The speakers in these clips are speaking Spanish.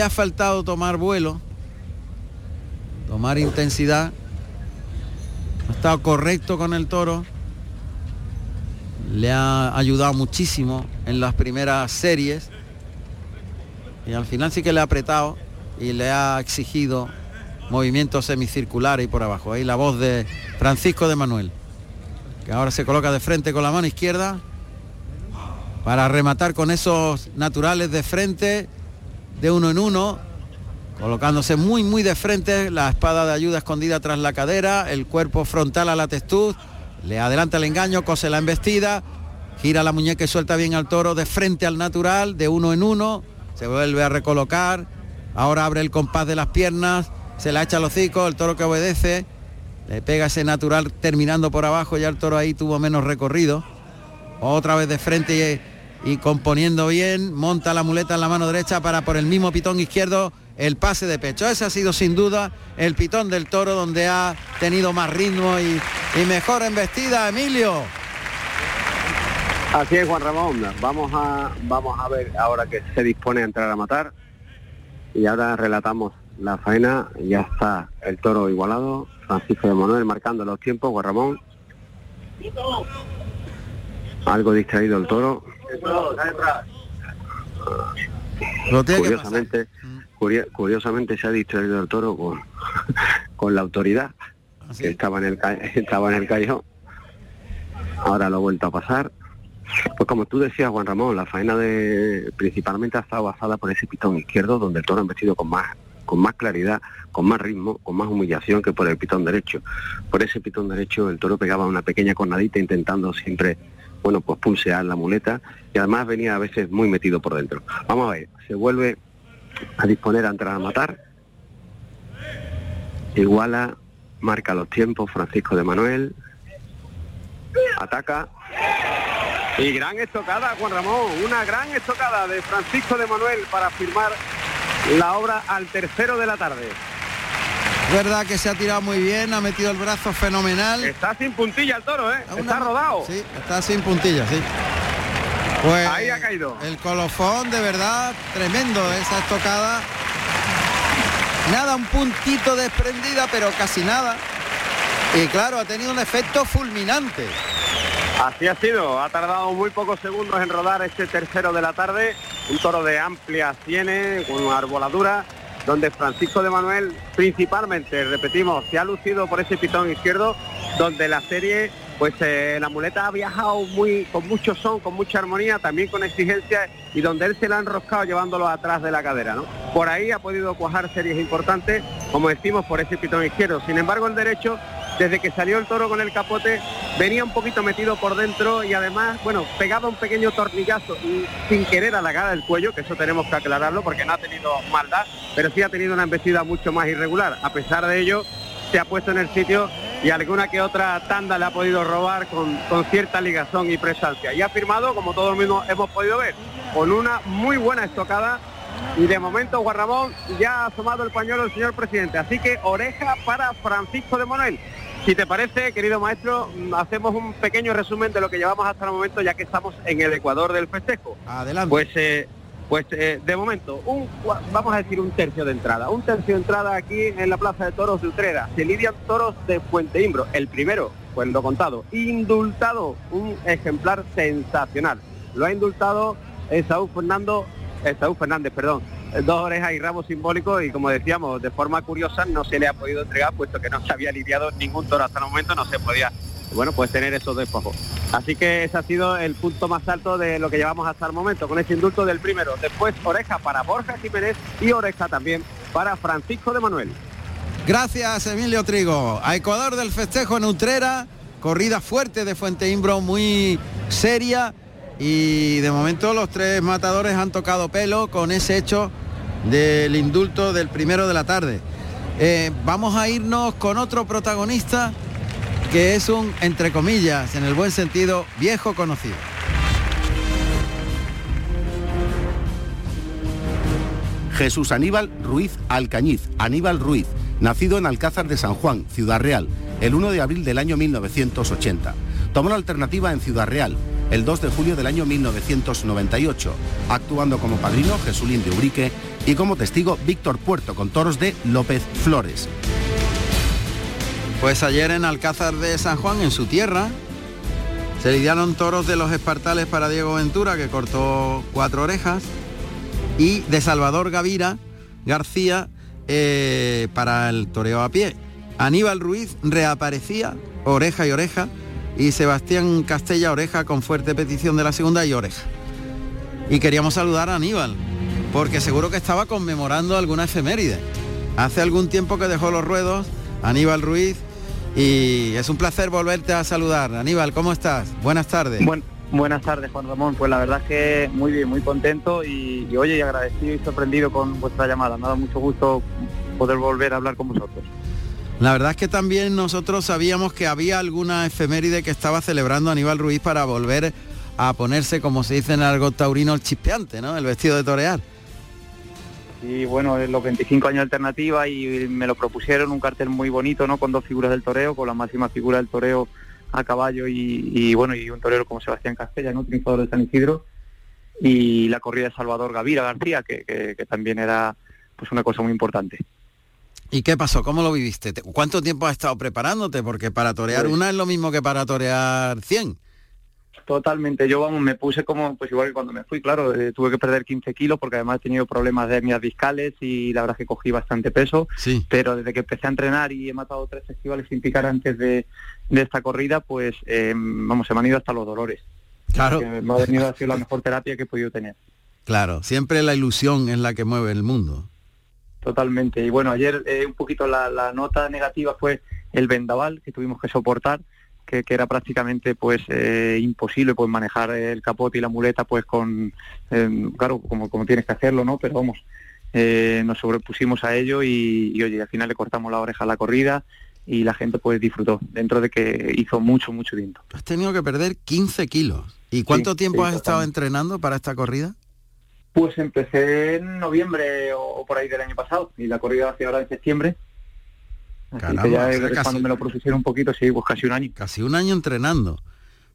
Ha faltado tomar vuelo, tomar intensidad. Ha estado correcto con el toro. Le ha ayudado muchísimo en las primeras series. Y al final sí que le ha apretado y le ha exigido movimientos semicirculares y por abajo. Ahí la voz de Francisco de Manuel, que ahora se coloca de frente con la mano izquierda para rematar con esos naturales de frente, de uno en uno, colocándose muy muy de frente, la espada de ayuda escondida tras la cadera, el cuerpo frontal a la textud, le adelanta el engaño, cose la embestida, gira la muñeca y suelta bien al toro de frente al natural, de uno en uno, se vuelve a recolocar, ahora abre el compás de las piernas, se la echa al hocico, el toro que obedece, le pega ese natural terminando por abajo, ya el toro ahí tuvo menos recorrido, otra vez de frente y, componiendo bien, monta la muleta en la mano derecha para por el mismo pitón izquierdo el pase de pecho. Ese ha sido sin duda el pitón del toro donde ha tenido más ritmo y, y mejor embestida, Emilio. Así es, Juan Ramón. Vamos a, vamos a ver ahora que se dispone a entrar a matar. Y ahora relatamos la faena. Ya está el toro igualado. Francisco de Manuel marcando los tiempos. Juan Ramón. Algo distraído el toro. Curiosamente, curio- curiosamente se ha distraído el toro con, con la autoridad Así que es. estaba en el estaba en el callejón. Ahora lo ha vuelto a pasar. Pues como tú decías, Juan Ramón, la faena de principalmente ha estado basada por ese pitón izquierdo, donde el toro ha vestido con más con más claridad, con más ritmo, con más humillación que por el pitón derecho. Por ese pitón derecho el toro pegaba una pequeña cornadita intentando siempre, bueno, pues pulsear la muleta y además venía a veces muy metido por dentro. Vamos a ver, se vuelve a disponer a entrar a matar. Iguala, marca los tiempos Francisco de Manuel. Ataca. Y gran estocada, Juan Ramón, una gran estocada de Francisco de Manuel para firmar la obra al tercero de la tarde. Verdad que se ha tirado muy bien, ha metido el brazo fenomenal. Está sin puntilla el toro, ¿eh? Una Está rodado. Sí, está sin puntillas, sí. Pues Ahí ha caído. El colofón, de verdad, tremendo esa estocada. Nada, un puntito desprendida, pero casi nada. Y claro, ha tenido un efecto fulminante. Así ha sido, ha tardado muy pocos segundos en rodar este tercero de la tarde, un toro de amplias sienes, con una arboladura, donde Francisco de Manuel principalmente, repetimos, se ha lucido por ese pitón izquierdo, donde la serie, pues eh, la muleta ha viajado muy con mucho son, con mucha armonía, también con exigencia, y donde él se la ha enroscado llevándolo atrás de la cadera, ¿no? Por ahí ha podido cuajar series importantes, como decimos, por ese pitón izquierdo. Sin embargo, el derecho desde que salió el toro con el capote, venía un poquito metido por dentro y además, bueno, pegaba un pequeño tornillazo y sin querer a la cara del cuello, que eso tenemos que aclararlo porque no ha tenido maldad, pero sí ha tenido una embestida mucho más irregular. A pesar de ello, se ha puesto en el sitio y alguna que otra tanda le ha podido robar con, con cierta ligazón y prestancia. Y ha firmado, como todos mismos hemos podido ver, con una muy buena estocada y de momento, Juan Ramón, ya ha asomado el pañuelo el señor presidente. Así que oreja para Francisco de Manuel. Si te parece, querido maestro, mm, hacemos un pequeño resumen de lo que llevamos hasta el momento, ya que estamos en el Ecuador del festejo. Adelante. Pues, eh, pues eh, de momento, un, vamos a decir un tercio de entrada. Un tercio de entrada aquí en la Plaza de Toros de Utrera. Se lidian toros de Fuente Imbro. El primero, pues lo contado, indultado, un ejemplar sensacional. Lo ha indultado Esaú Fernando, Esaú Fernández, perdón. Eh, Dos orejas y rabo simbólico y como decíamos, de forma curiosa no se le ha podido entregar puesto que no se había lidiado ningún toro hasta el momento, no se podía bueno, pues tener esos despojos. Así que ese ha sido el punto más alto de lo que llevamos hasta el momento, con ese indulto del primero. Después oreja para Borja Jiménez y oreja también para Francisco de Manuel. Gracias, Emilio Trigo. A Ecuador del festejo en Utrera, corrida fuerte de Fuente Imbro, muy seria. Y de momento los tres matadores han tocado pelo con ese hecho del indulto del primero de la tarde. Eh, vamos a irnos con otro protagonista que es un, entre comillas, en el buen sentido, viejo conocido. Jesús Aníbal Ruiz Alcañiz, Aníbal Ruiz, nacido en Alcázar de San Juan, Ciudad Real, el 1 de abril del año 1980. Tomó la alternativa en Ciudad Real, el 2 de julio del año 1998, actuando como padrino Jesulín de Ubrique y como testigo Víctor Puerto con toros de López Flores. Pues ayer en Alcázar de San Juan, en su tierra, se lidiaron toros de los espartales para Diego Ventura, que cortó cuatro orejas, y de Salvador Gavira García eh, para el toreo a pie. Aníbal Ruiz reaparecía, oreja y oreja, y Sebastián Castella oreja con fuerte petición de la segunda y oreja. Y queríamos saludar a Aníbal, porque seguro que estaba conmemorando alguna efeméride. Hace algún tiempo que dejó los ruedos, Aníbal Ruiz, y es un placer volverte a saludar. Aníbal, ¿cómo estás? Buenas tardes. buenas tardes, Juan Ramón. Pues la verdad es que muy bien, muy contento y, y oye, y agradecido y sorprendido con vuestra llamada. Me ha dado mucho gusto poder volver a hablar con vosotros. La verdad es que también nosotros sabíamos que había alguna efeméride que estaba celebrando Aníbal Ruiz para volver a ponerse, como se dice en algo taurino, el chispeante, ¿no? El vestido de torear. Y bueno, los 25 años de alternativa y me lo propusieron, un cartel muy bonito, ¿no? Con dos figuras del toreo, con la máxima figura del toreo a caballo y, bueno, y un torero como Sebastián Castella, ¿no? Triunfador de San Isidro. Y la corrida de Salvador Gavira García, que, que también era pues una cosa muy importante. ¿Y qué pasó? ¿Cómo lo viviste? ¿Cuánto tiempo has estado preparándote? Porque para torear pues una es lo mismo que para torear 100. Totalmente, yo vamos, me puse como, pues igual que cuando me fui, claro, eh, tuve que perder 15 kilos porque además he tenido problemas de hernias discales y la verdad es que cogí bastante peso, sí. pero desde que empecé a entrenar y he matado tres festivales sin picar antes de, esta corrida, pues eh, vamos, se me han ido hasta los dolores. Claro. Me ha venido a ser la mejor terapia que he podido tener. Claro, siempre la ilusión es la que mueve el mundo. Totalmente. Y bueno, ayer eh, un poquito la, nota negativa fue el vendaval que tuvimos que soportar, que, era prácticamente pues eh, imposible pues manejar el capote y la muleta pues con, em, claro, como, como tienes que hacerlo, ¿no? Pero vamos, eh, nos sobrepusimos a ello y, oye, al final le cortamos la oreja a la corrida y la gente pues disfrutó, dentro de que hizo mucho, mucho viento. Has tenido que perder 15 kilos. ¿Y cuánto tiempo has estado entrenando para esta corrida? Pues empecé en noviembre o, por ahí del año pasado y la corrida hacia ahora en septiembre. Así que ya cuando me lo propusieron un poquito, sí, pues casi un año. Casi un año entrenando.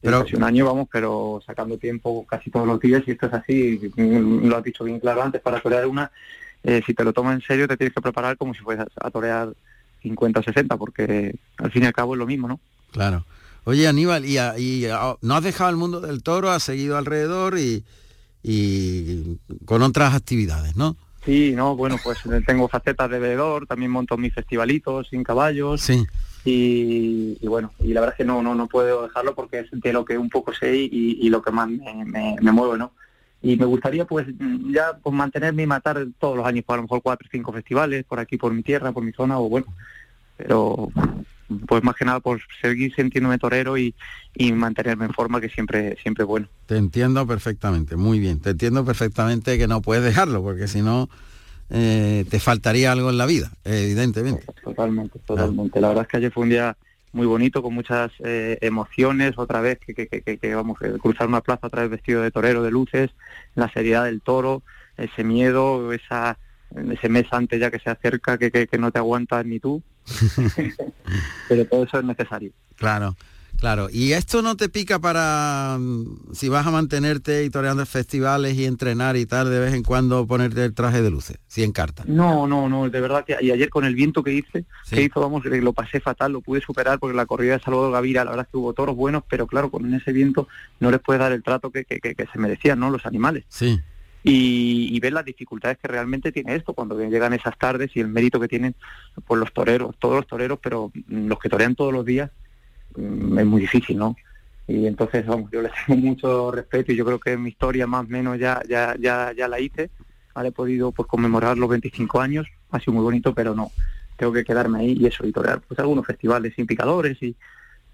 Pero... casi un año vamos, pero sacando tiempo casi todos los días y esto es así, lo has dicho bien claro antes, para torear una, eh, si te lo tomas en serio te tienes que preparar como si fueras a torear 50 o 60, porque al fin y al cabo es lo mismo, ¿no? Claro. Oye Aníbal, y, y no has dejado el mundo del toro, has seguido alrededor y, y con otras actividades, ¿no? Sí, no, bueno, pues tengo facetas de bebedor, también monto mis festivalitos sin caballos. Sí. Y, bueno, y la verdad es que no, no, no puedo dejarlo porque es de lo que un poco sé y, lo que más me, me, mueve, ¿no? Y me gustaría pues ya pues, mantenerme y matar todos los años, por a lo mejor cuatro o cinco festivales, por aquí, por mi tierra, por mi zona, o bueno, pero pues más que nada por seguir sintiéndome torero y, mantenerme en forma que siempre siempre es bueno. Te entiendo perfectamente, muy bien. Te entiendo perfectamente que no puedes dejarlo porque si no eh, te faltaría algo en la vida, evidentemente. Totalmente, totalmente. La verdad es que ayer fue un día muy bonito, con muchas eh, emociones, otra vez que, que, que, que vamos a cruzar una plaza otra vez vestido de torero, de luces, la seriedad del toro, ese miedo, esa ese mes antes ya que se acerca, que, que, no te aguantas ni tú. Pero todo eso es necesario. Claro. Claro, y esto no te pica para mm, si vas a mantenerte y toreando festivales y entrenar y tal, de vez en cuando ponerte el traje de luces, si en carta. No, no, no, de verdad que y ayer con el viento que hice, que hizo, vamos, lo pasé fatal, lo pude superar porque la corrida de Salvador Gavira, la verdad es que hubo toros buenos, pero claro, con ese viento no les puedes dar el trato que, que, que se merecían, ¿no? Los animales. Sí y, ver las dificultades que realmente tiene esto cuando llegan esas tardes y el mérito que tienen pues los toreros, todos los toreros, pero los que torean todos los días mm, es muy difícil, ¿no? Y entonces, vamos, yo les tengo mucho respeto y yo creo que mi historia más o menos ya, ya, ya, ya la hice. He podido pues conmemorar los 25 años, ha sido muy bonito, pero no, tengo que quedarme ahí y eso, y torear pues algunos festivales sin picadores y,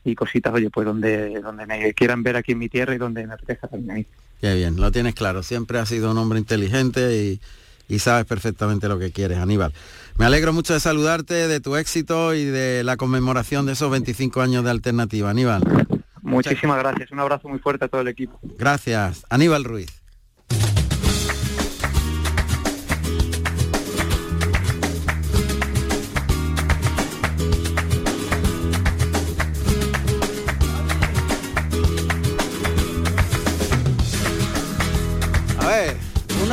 y cositas, oye, pues donde, donde me quieran ver aquí en mi tierra y donde me apetezca también ahí. Qué bien, lo tienes claro. Siempre has sido un hombre inteligente y, sabes perfectamente lo que quieres, Aníbal. Me alegro mucho de saludarte, de tu éxito y de la conmemoración de esos 25 años de alternativa, Aníbal. Muchísimas gracias. Un abrazo muy fuerte a todo el equipo. Gracias. Aníbal Ruiz.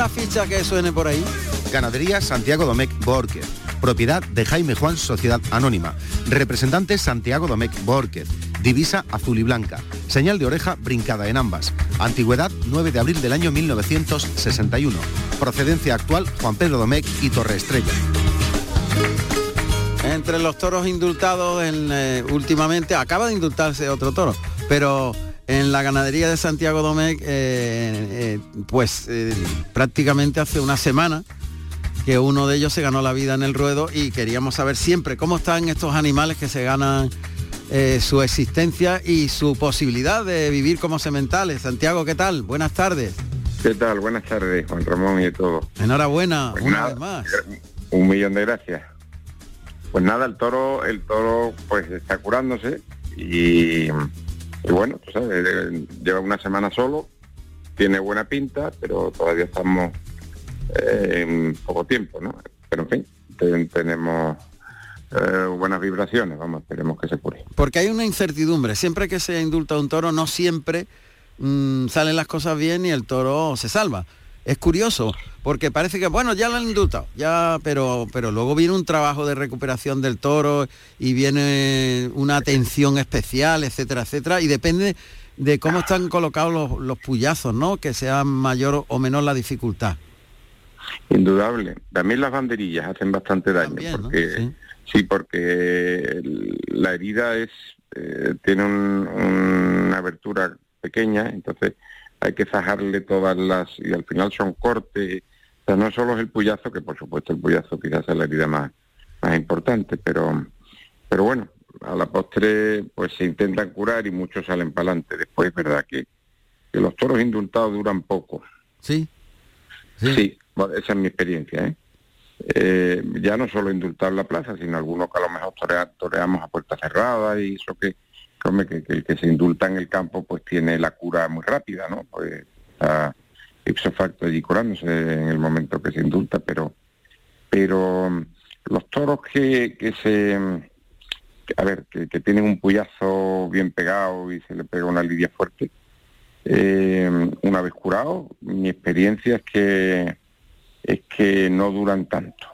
Ficha que suene por ahí. Ganadería Santiago Domecq Borquez. Propiedad de Jaime Juan Sociedad Anónima. Representante Santiago Domecq Borquez. Divisa azul y blanca. Señal de oreja brincada en ambas. Antigüedad 9 de abril del año 1961. Procedencia actual Juan Pedro Domecq y Torre Estrella. Entre los toros indultados en, eh, últimamente, acaba de indultarse otro toro, pero en la ganadería de Santiago Domecq, eh, eh, pues prácticamente hace una semana que uno de ellos se ganó la vida en el ruedo y queríamos saber siempre cómo están estos animales que se ganan su existencia y su posibilidad de vivir como sementales. Santiago, ¿qué tal? Buenas tardes. ¿Qué tal? Buenas tardes, Juan Ramón y todo. Enhorabuena, pues una vez más. Un millón de gracias. Pues nada, el toro, el toro pues está curándose y, bueno, tú sabes, eh, lleva una semana solo, tiene buena pinta, pero todavía estamos eh, en poco tiempo, ¿no? Pero en fin, tenemos eh, buenas vibraciones, vamos, esperemos que se cure. Porque hay una incertidumbre, siempre que se indulta un toro, no siempre mm, salen las cosas bien y el toro se salva. Es curioso, porque parece que, bueno, ya lo han indultado, ya, pero, pero luego viene un trabajo de recuperación del toro y viene una atención especial, etcétera, etcétera, y depende de cómo están colocados los, los puyazos, ¿no? Que sea mayor o menor la dificultad. Indudable. También las banderillas hacen bastante daño, porque sí. porque la herida es eh, tiene una abertura pequeña, entonces hay que zajarle todas las, y al final son cortes, o sea, no solo es el puyazo, que por supuesto el puyazo quizás es la herida más, más importante, pero, pero bueno, a la postre pues se intentan curar y muchos salen para adelante. Después es verdad que, que, los toros indultados duran poco. Sí. Sí, esa es mi experiencia, ¿eh? ¿eh? ya no solo indultar la plaza, sino algunos que a lo mejor toreamos a puerta cerrada y eso que, que, que, el que se indulta en el campo pues tiene la cura muy rápida, ¿no? Pues está ipso facto allí curándose en el momento que se indulta, pero pero mm, los toros que, que se mm, a ver, que, tienen un puyazo bien pegado y se le pega una lidia fuerte, eh, una vez curado, mi experiencia es que es que no duran tanto.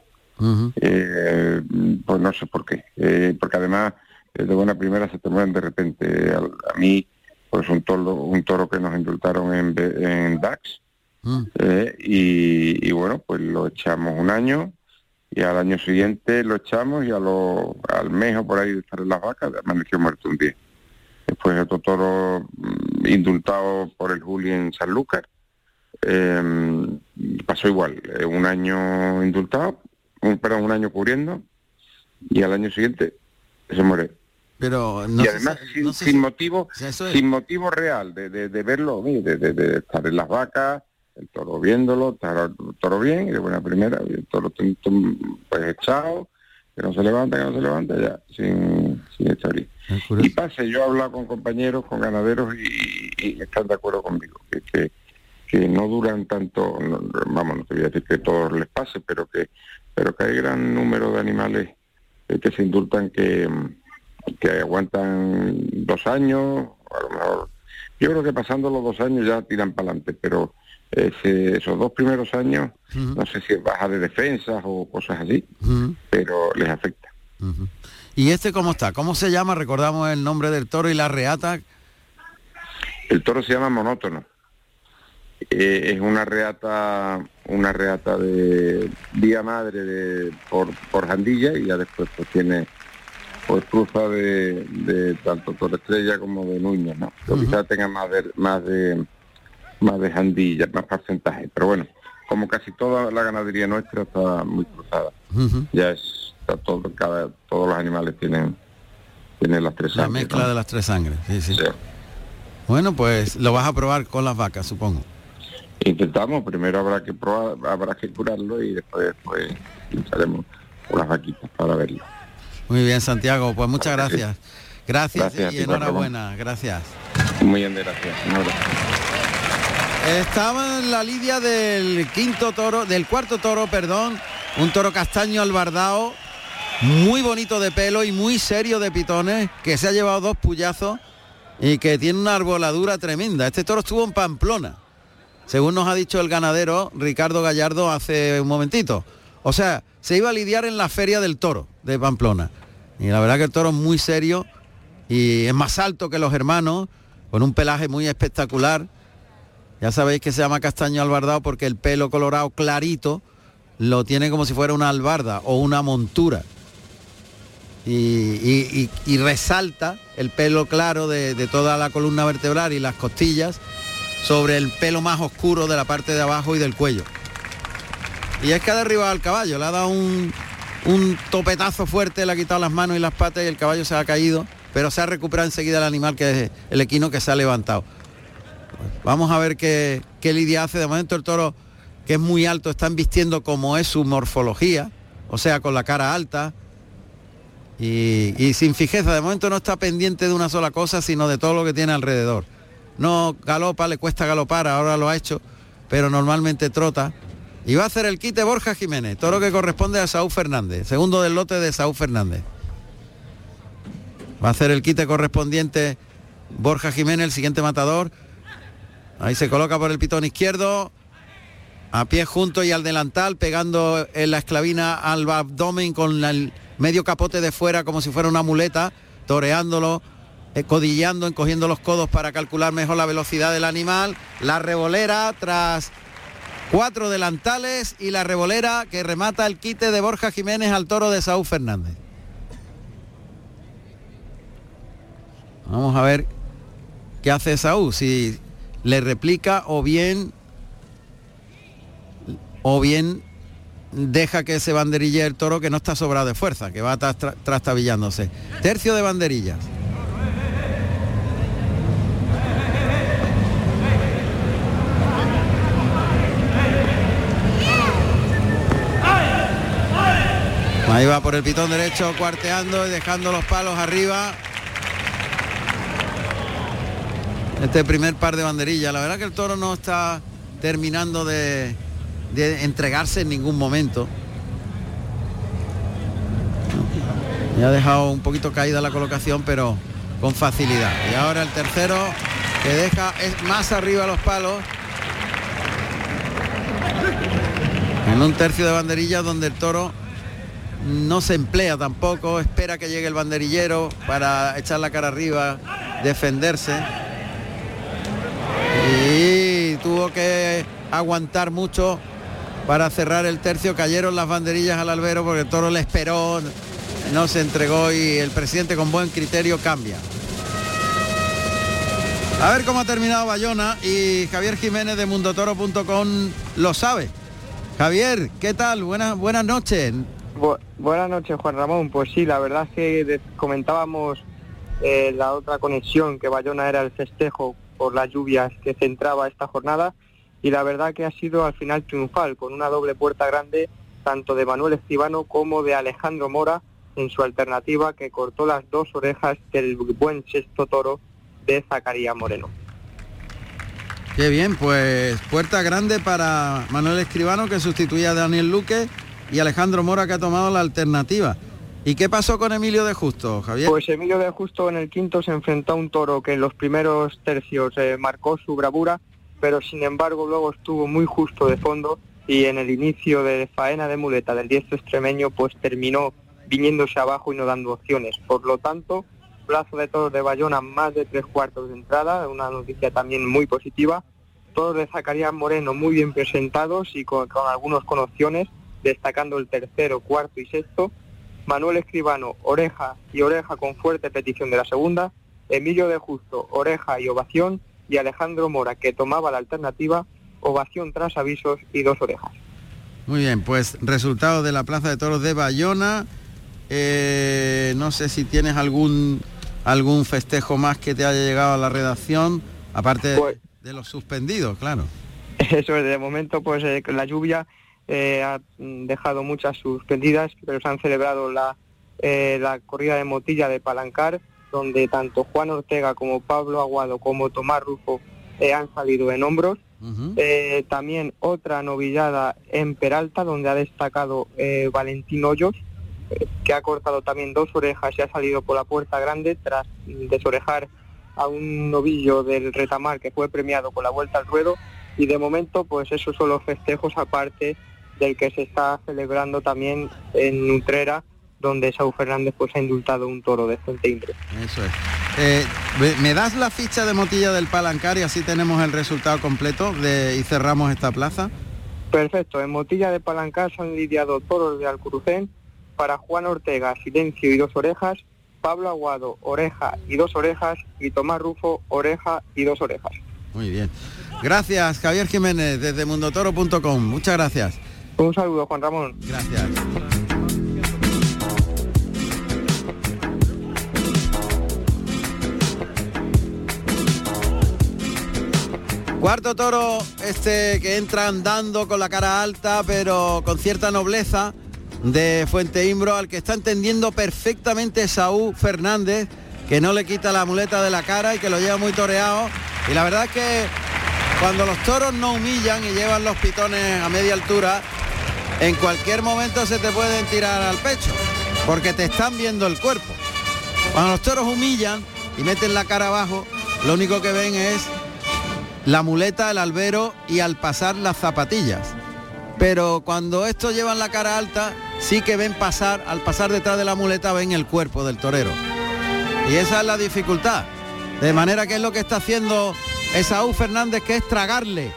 Eh, pues no sé por qué, eh, porque además de buena primera se te mueren de repente. A, mí, pues un toro, un toro que nos indultaron en, en DAX, mm. eh, y, bueno, pues lo echamos un año y al año siguiente lo echamos y a lo, al mes o por ahí de estar en las vacas amaneció muerto un día. Después otro toro mm, indultado por el Juli en Sanlúcar, em, pasó igual, eh, un año indultado, un, perdón, un año cubriendo y al año siguiente se muere pero y además sin, motivo sin motivo real de, de, verlo de, estar en las vacas el toro viéndolo estar el toro bien y de buena primera y el toro pues echado que no se levanta que no se levanta ya sin sin echar y pase yo he hablado con compañeros con ganaderos y, están de acuerdo conmigo que, que, que no duran tanto vamos no te voy a decir que todos les pase pero que pero que hay gran número de animales que se indultan que que aguantan dos años, a lo mejor. Yo creo que pasando los dos años ya tiran para adelante, pero esos dos primeros años, no sé si es baja de defensas o cosas así, pero les afecta. ¿Y este cómo está? ¿Cómo se llama? Recordamos el nombre del toro y la reata. El toro se llama monótono. Eh, es una reata, una reata de día madre de por, por Jandilla y ya después pues tiene pues cruza de, de tanto Torre Estrella como de Núñez, ¿no? Pero quizás tenga más de, más de más de jandilla, más porcentaje. Pero bueno, como casi toda la ganadería nuestra está muy cruzada. Ya es, está todo, cada, todos los animales tienen, tienen las tres sangres. La mezcla de las tres sangres, sí, sí, Bueno, pues lo vas a probar con las vacas, supongo. Intentamos, primero habrá que probar, habrá que curarlo y después pues unas vaquitas para verlo. Muy bien, Santiago, pues muchas gracias. Gracias, y enhorabuena, gracias. Muy bien, gracias. Estaba en la lidia del quinto toro, del cuarto toro, perdón, un toro castaño albardao, muy bonito de pelo y muy serio de pitones, que se ha llevado dos puyazos y que tiene una arboladura tremenda. Este toro estuvo en Pamplona según nos ha dicho el ganadero Ricardo Gallardo hace un momentito. O sea, se iba a lidiar en la feria del toro de Pamplona. Y la verdad que el toro es muy serio y es más alto que los hermanos, con un pelaje muy espectacular. Ya sabéis que se llama castaño albardado porque el pelo colorado clarito lo tiene como si fuera una albarda o una montura. Y, resalta el pelo claro de, de toda la columna vertebral y las costillas sobre el pelo más oscuro de la parte de abajo y del cuello. Y es que ha derribado al caballo, le ha dado un, un topetazo fuerte, le ha quitado las manos y las patas y el caballo se ha caído, pero se ha recuperado enseguida el animal que es el equino que se ha levantado. Vamos a ver qué, qué lidia hace. De momento el toro, que es muy alto, está vistiendo como es su morfología, o sea, con la cara alta, y, sin fijeza. De momento no está pendiente de una sola cosa, sino de todo lo que tiene alrededor no galopa, le cuesta galopar, ahora lo ha hecho, pero normalmente trota. Y va a hacer el quite Borja Jiménez, toro que corresponde a Saúl Fernández, segundo del lote de Saúl Fernández. Va a hacer el quite correspondiente Borja Jiménez, el siguiente matador. Ahí se coloca por el pitón izquierdo, a pie junto y al delantal, pegando en la esclavina al abdomen con el medio capote de fuera como si fuera una muleta, toreándolo codillando, encogiendo los codos para calcular mejor la velocidad del animal. La revolera tras cuatro delantales y la revolera que remata el quite de Borja Jiménez al toro de Saúl Fernández. Vamos a ver qué hace Saúl, si le replica o bien o bien deja que se banderille el toro que no está sobrado de fuerza, que va trastabillándose. Tercio de banderillas. Ahí va por el pitón derecho, cuarteando y dejando los palos arriba. Este primer par de banderillas. La verdad que el toro no está terminando de, entregarse en ningún momento. Ya ha dejado un poquito caída la colocación, pero con facilidad. Y ahora el tercero que deja es más arriba los palos. En un tercio de banderillas donde el toro no se emplea tampoco, espera que llegue el banderillero para echar la cara arriba, defenderse. Y tuvo que aguantar mucho para cerrar el tercio, cayeron las banderillas al albero porque el toro le esperó, no se entregó y el presidente con buen criterio cambia. A ver cómo ha terminado Bayona y Javier Jiménez de mundotoro.com lo sabe. Javier, ¿qué tal? Buenas, buenas noches buenas noches, Juan Ramón. Pues sí, la verdad es que comentábamos eh, la otra conexión, que Bayona era el festejo por las lluvias que centraba esta jornada, y la verdad que ha sido al final triunfal, con una doble puerta grande, tanto de Manuel Escribano como de Alejandro Mora, en su alternativa que cortó las dos orejas del buen sexto toro de Zacarías Moreno. Qué bien, pues puerta grande para Manuel Escribano que sustituía a Daniel Luque y Alejandro Mora que ha tomado la alternativa. ¿Y qué pasó con Emilio de Justo, Javier? Pues Emilio de Justo en el quinto se enfrentó a un toro que en los primeros tercios eh, marcó su bravura, pero sin embargo luego estuvo muy justo de fondo y en el inicio de faena de muleta del diestro extremeño pues terminó viniéndose abajo y no dando opciones. Por lo tanto, plazo de toros de Bayona más de tres cuartos de entrada, una noticia también muy positiva. Todos de Zacarías Moreno muy bien presentados y con, con algunos con opciones destacando el tercero, cuarto y sexto, Manuel Escribano, oreja y oreja con fuerte petición de la segunda, Emilio de Justo, oreja y ovación, y Alejandro Mora, que tomaba la alternativa, ovación tras avisos y dos orejas. Muy bien, pues resultado de la Plaza de Toros de Bayona. Eh, no sé si tienes algún algún festejo más que te haya llegado a la redacción, aparte de, pues los suspendidos, claro. Eso es, de momento pues eh, la lluvia eh, ha dejado muchas suspendidas, pero se han celebrado la, eh, la corrida de motilla de Palancar, donde tanto Juan Ortega como Pablo Aguado como Tomás Rufo eh, han salido en hombros. también otra novillada en Peralta, donde ha destacado Valentín Hoyos, que ha cortado también dos orejas y ha salido por la puerta grande tras desorejar a un novillo del retamar que fue premiado con la vuelta al ruedo y de momento pues esos son los festejos aparte del que se está celebrando también en Nutrera donde Saúl Fernández pues ha indultado un toro de Fuente Imbre. Eso es. Eh, ¿Me das la ficha de Motilla del Palancar y así tenemos el resultado completo de, y cerramos esta plaza? Perfecto, en Motilla de Palancar se han lidiado toros de Alcurucén para Juan Ortega, Silencio y dos orejas, Pablo Aguado, oreja y dos orejas, y Tomás Rufo, oreja y dos orejas. Muy bien. Gracias, Javier Jiménez, desde mundotoro.com. Muchas gracias. Un saludo, Juan Ramón. Gracias. Cuarto toro, este que entra andando con la cara alta, pero con cierta nobleza de Fuente Imbro, al que está entendiendo perfectamente Saúl Fernández, que no le quita la muleta de la cara y que lo lleva muy toreado. Y la verdad es que cuando los toros no humillan y llevan los pitones a media altura, en cualquier momento se te pueden tirar al pecho, porque te están viendo el cuerpo. Cuando los toros humillan y meten la cara abajo, lo único que ven es la muleta, el albero y al pasar las zapatillas. Pero cuando estos llevan la cara alta, sí que ven pasar, al pasar detrás de la muleta ven el cuerpo del torero. Y esa es la dificultad. De manera que es lo que está haciendo Esaú Fernández, que es tragarle,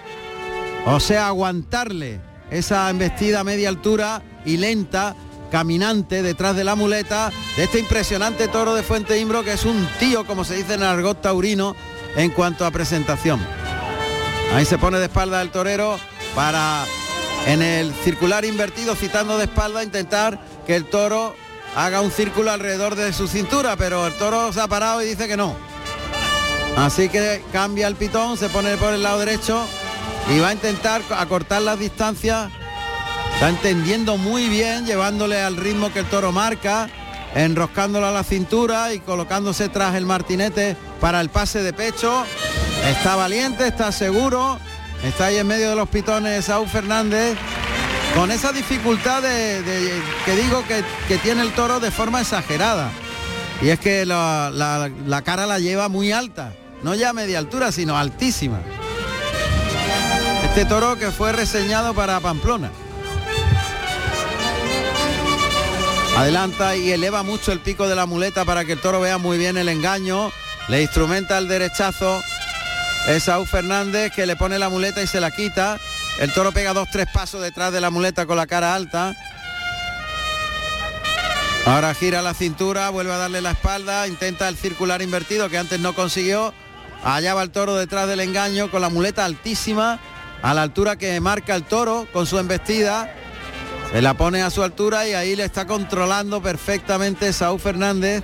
o sea, aguantarle esa embestida a media altura y lenta, caminante detrás de la muleta de este impresionante toro de Fuente Imbro, que es un tío, como se dice en el argot taurino, en cuanto a presentación. Ahí se pone de espalda el torero para en el circular invertido, citando de espalda, intentar que el toro haga un círculo alrededor de su cintura, pero el toro se ha parado y dice que no. Así que cambia el pitón, se pone por el lado derecho y va a intentar acortar las distancias. Está entendiendo muy bien, llevándole al ritmo que el toro marca, enroscándolo a la cintura y colocándose tras el martinete para el pase de pecho. Está valiente, está seguro, está ahí en medio de los pitones Saúl Fernández, con esa dificultad de, que digo que, tiene el toro de forma exagerada. Y es que la, la cara la lleva muy alta, no ya a media altura, sino altísima. Este toro que fue reseñado para Pamplona. Adelanta y eleva mucho el pico de la muleta para que el toro vea muy bien el engaño. Le instrumenta el derechazo es Saúl Fernández que le pone la muleta y se la quita. El toro pega dos, tres pasos detrás de la muleta con la cara alta. Ahora gira la cintura, vuelve a darle la espalda, intenta el circular invertido que antes no consiguió. Allá va el toro detrás del engaño con la muleta altísima, a la altura que marca el toro con su embestida. Se la pone a su altura y ahí le está controlando perfectamente Saúl Fernández,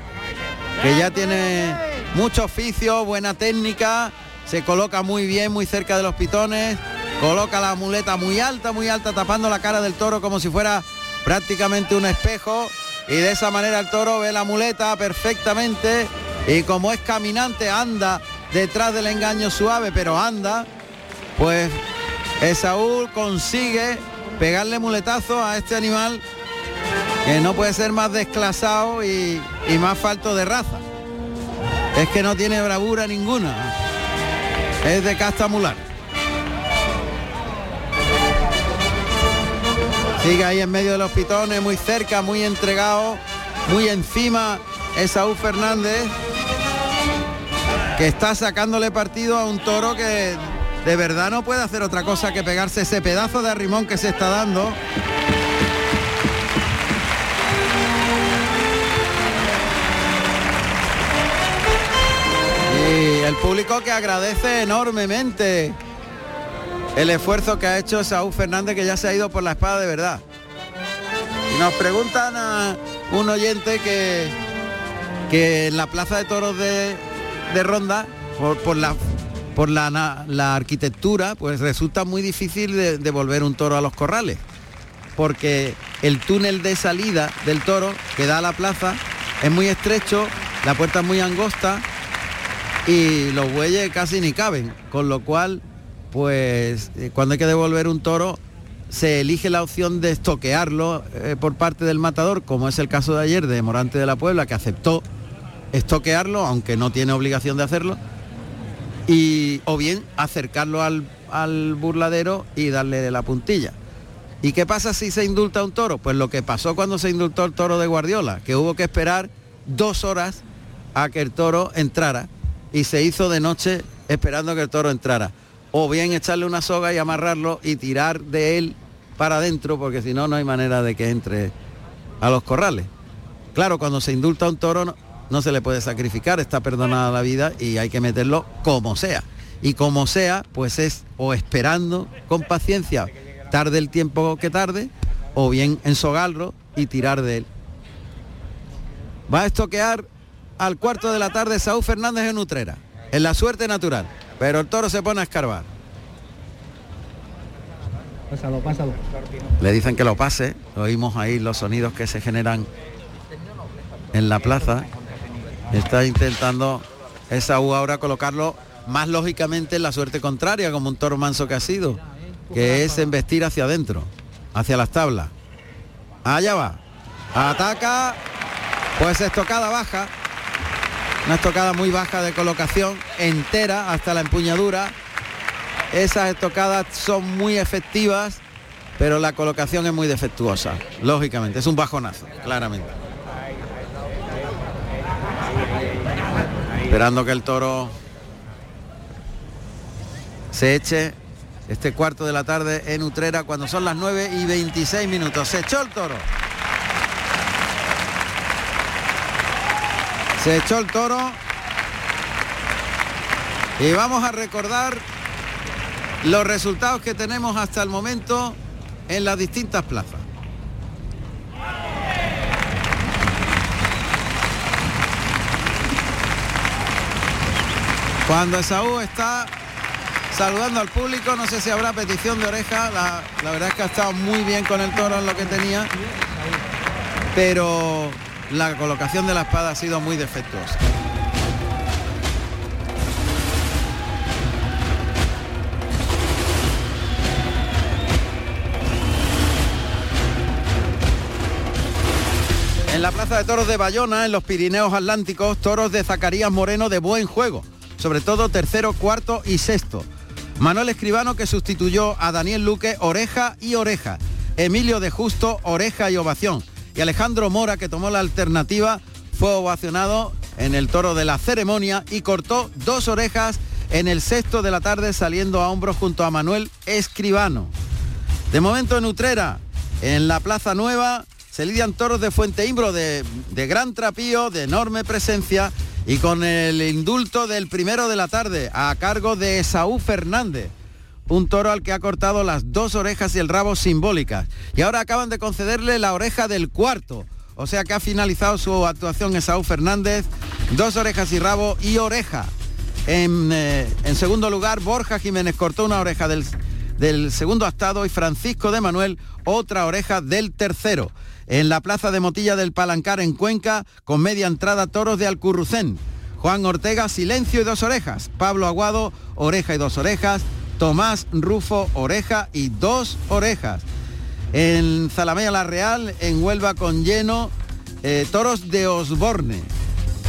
que ya tiene mucho oficio, buena técnica. Se coloca muy bien, muy cerca de los pitones, coloca la muleta muy alta, muy alta, tapando la cara del toro como si fuera prácticamente un espejo. Y de esa manera el toro ve la muleta perfectamente. Y como es caminante anda detrás del engaño suave, pero anda, pues Esaúl consigue pegarle muletazo a este animal que no puede ser más desclasado y, y más falto de raza. Es que no tiene bravura ninguna es de casta mular. Sigue ahí en medio de los pitones, muy cerca, muy entregado, muy encima Esaú Fernández, que está sacándole partido a un toro que de verdad no puede hacer otra cosa que pegarse ese pedazo de arrimón que se está dando. el público que agradece enormemente el esfuerzo que ha hecho Saúl Fernández, que ya se ha ido por la espada de verdad. Y nos preguntan a un oyente que, que en la plaza de toros de, Ronda, por, la, por la, arquitectura, pues resulta muy difícil de, un toro a los corrales, porque el túnel de salida del toro que da a la plaza es muy estrecho, la puerta es muy angosta y los bueyes casi ni caben, con lo cual, pues eh, cuando hay que devolver un toro, se elige la opción de estoquearlo eh, por parte del matador, como es el caso de ayer de Morante de la Puebla, que aceptó estoquearlo, aunque no tiene obligación de hacerlo, y o bien acercarlo al al burladero y darle la puntilla. ¿Y qué pasa si se indulta un toro? Pues lo que pasó cuando se indultó el toro de Guardiola, que hubo que esperar dos horas a que el toro entrara y se hizo de noche esperando que el toro entrara. O bien echarle una soga y amarrarlo y tirar de él para adentro, porque si no, no hay manera de que entre a los corrales. Claro, cuando se indulta un toro no, se le puede sacrificar, está perdonada la vida y hay que meterlo como sea. Y como sea, pues es o esperando con paciencia, tarde el tiempo que tarde, o bien ensogarlo y tirar de él. Va a estoquear al cuarto de la tarde Saúl Fernández en Utrera, en la suerte natural, pero el toro se pone a escarbar. Pásalo, pásalo. Le dicen que lo pase, oímos ahí los sonidos que se generan en la plaza. Está intentando Esaú ahora colocarlo más lógicamente en la suerte contraria, como un toro manso que ha sido, que es embestir hacia adentro, hacia las tablas. Allá va. Ataca. Pues estocada baja. Una estocada muy baja de colocación, entera hasta la empuñadura. Esas estocadas son muy efectivas, pero la colocación es muy defectuosa, lógicamente. Es un bajonazo, claramente. Esperando que el toro se eche este cuarto de la tarde en Utrera cuando son las 9 y 26 minutos. Se echó el toro. Se echó el toro. Y vamos a recordar los resultados que tenemos hasta el momento en las distintas plazas. Cuando Esaú está saludando al público, no sé si habrá petición de oreja, la, la, verdad es que ha estado muy bien con el toro en lo que tenía, pero la colocación de la espada ha sido muy defectuosa. En la Plaza de Toros de Bayona, en los Pirineos Atlánticos, toros de Zacarías Moreno de buen juego, sobre todo tercero, cuarto y sexto. Manuel Escribano que sustituyó a Daniel Luque, oreja y oreja. Emilio de Justo, oreja y ovación y Alejandro Mora, que tomó la alternativa, fue ovacionado en el toro de la ceremonia y cortó dos orejas en el sexto de la tarde saliendo a hombros junto a Manuel Escribano. De momento en Utrera, en la Plaza Nueva, se lidian toros de Fuente Imbro de, de gran trapío, de enorme presencia y con el indulto del primero de la tarde a cargo de Saúl Fernández un toro al que ha cortado las dos orejas y el rabo simbólicas. Y ahora acaban de concederle la oreja del cuarto. O sea que ha finalizado su actuación Esaú Fernández, dos orejas y rabo y oreja. En, eh, en segundo lugar, Borja Jiménez cortó una oreja del, del segundo actado y Francisco de Manuel otra oreja del tercero. En la plaza de Motilla del Palancar en Cuenca, con media entrada toros de Alcurrucén. Juan Ortega, silencio y dos orejas. Pablo Aguado, oreja y dos orejas. Tomás Rufo Oreja y dos orejas. En Zalamea La Real, en Huelva con lleno, eh, toros de Osborne.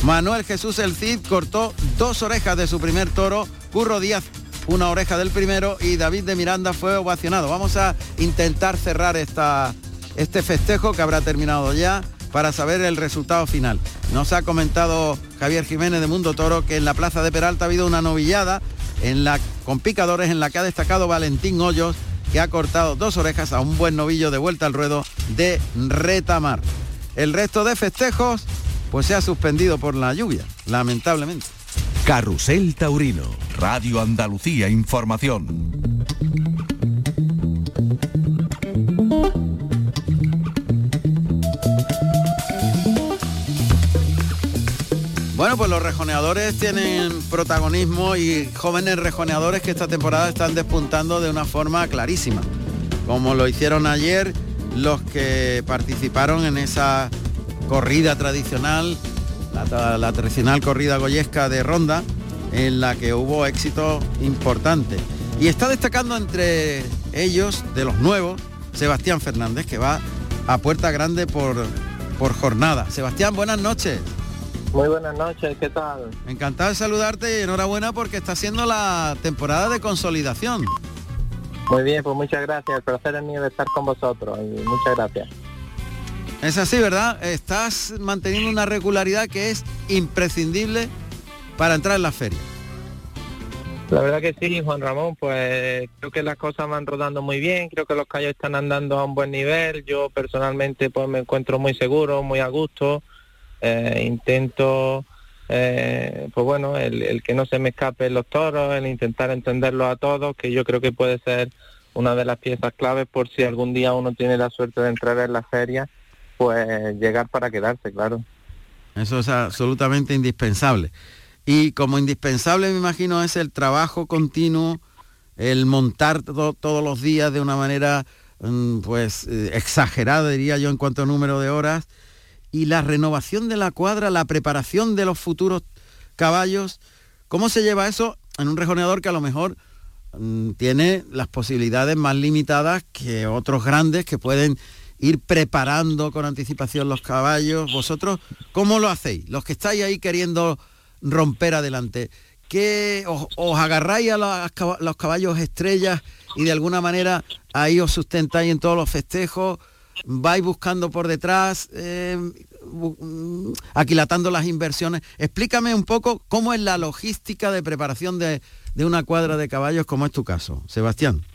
Manuel Jesús El Cid cortó dos orejas de su primer toro, Curro Díaz una oreja del primero y David de Miranda fue ovacionado. Vamos a intentar cerrar esta, este festejo que habrá terminado ya para saber el resultado final. Nos ha comentado Javier Jiménez de Mundo Toro que en la Plaza de Peralta ha habido una novillada con picadores en la que ha destacado Valentín Hoyos, que ha cortado dos orejas a un buen novillo de vuelta al ruedo de Retamar. El resto de festejos pues se ha suspendido por la lluvia, lamentablemente. Carrusel Taurino, Radio Andalucía Información. Bueno, pues los rejoneadores tienen protagonismo y jóvenes rejoneadores que esta temporada están despuntando de una forma clarísima, como lo hicieron ayer los que participaron en esa corrida tradicional, la, tradicional corrida goyesca de Ronda, en la que hubo éxito importante. Y está destacando entre ellos, de los nuevos, Sebastián Fernández, que va a puerta grande por, por jornada. Sebastián, buenas noches. Muy buenas noches, ¿qué tal? Encantado de saludarte y enhorabuena porque está siendo la temporada de consolidación. Muy bien, pues muchas gracias. El placer es mío de estar con vosotros y muchas gracias. Es así, ¿verdad? Estás manteniendo una regularidad que es imprescindible para entrar en la feria. La verdad que sí, Juan Ramón, pues creo que las cosas van rodando muy bien, creo que los callos están andando a un buen nivel, yo personalmente pues me encuentro muy seguro, muy a gusto, eh, intento, eh, pues bueno, el, que no se me escape los toros, el intentar entenderlos a todos, que yo creo que puede ser una de las piezas claves por si algún día uno tiene la suerte de entrar en la feria, pues llegar para quedarse, claro. Eso es absolutamente indispensable. Y como indispensable, me imagino, es el trabajo continuo, el montar todos los días de una manera mm, pues eh, exagerada, diría yo, en cuanto a número de horas, y la renovación de la cuadra, la preparación de los futuros caballos. ¿Cómo se lleva eso en un rejoneador que a lo mejor mm, tiene las posibilidades más limitadas que otros grandes que pueden ir preparando con anticipación los caballos? ¿Vosotros cómo lo hacéis? Los que estáis ahí queriendo romper adelante. que os, agarráis a los caballos estrellas y de alguna manera ahí os sustentáis en todos los festejos? ¿Vais buscando por detrás, eh, mm, aquilatando las inversiones? Explícame un poco cómo es la logística de preparación de, una cuadra de caballos como es tu caso, Sebastián.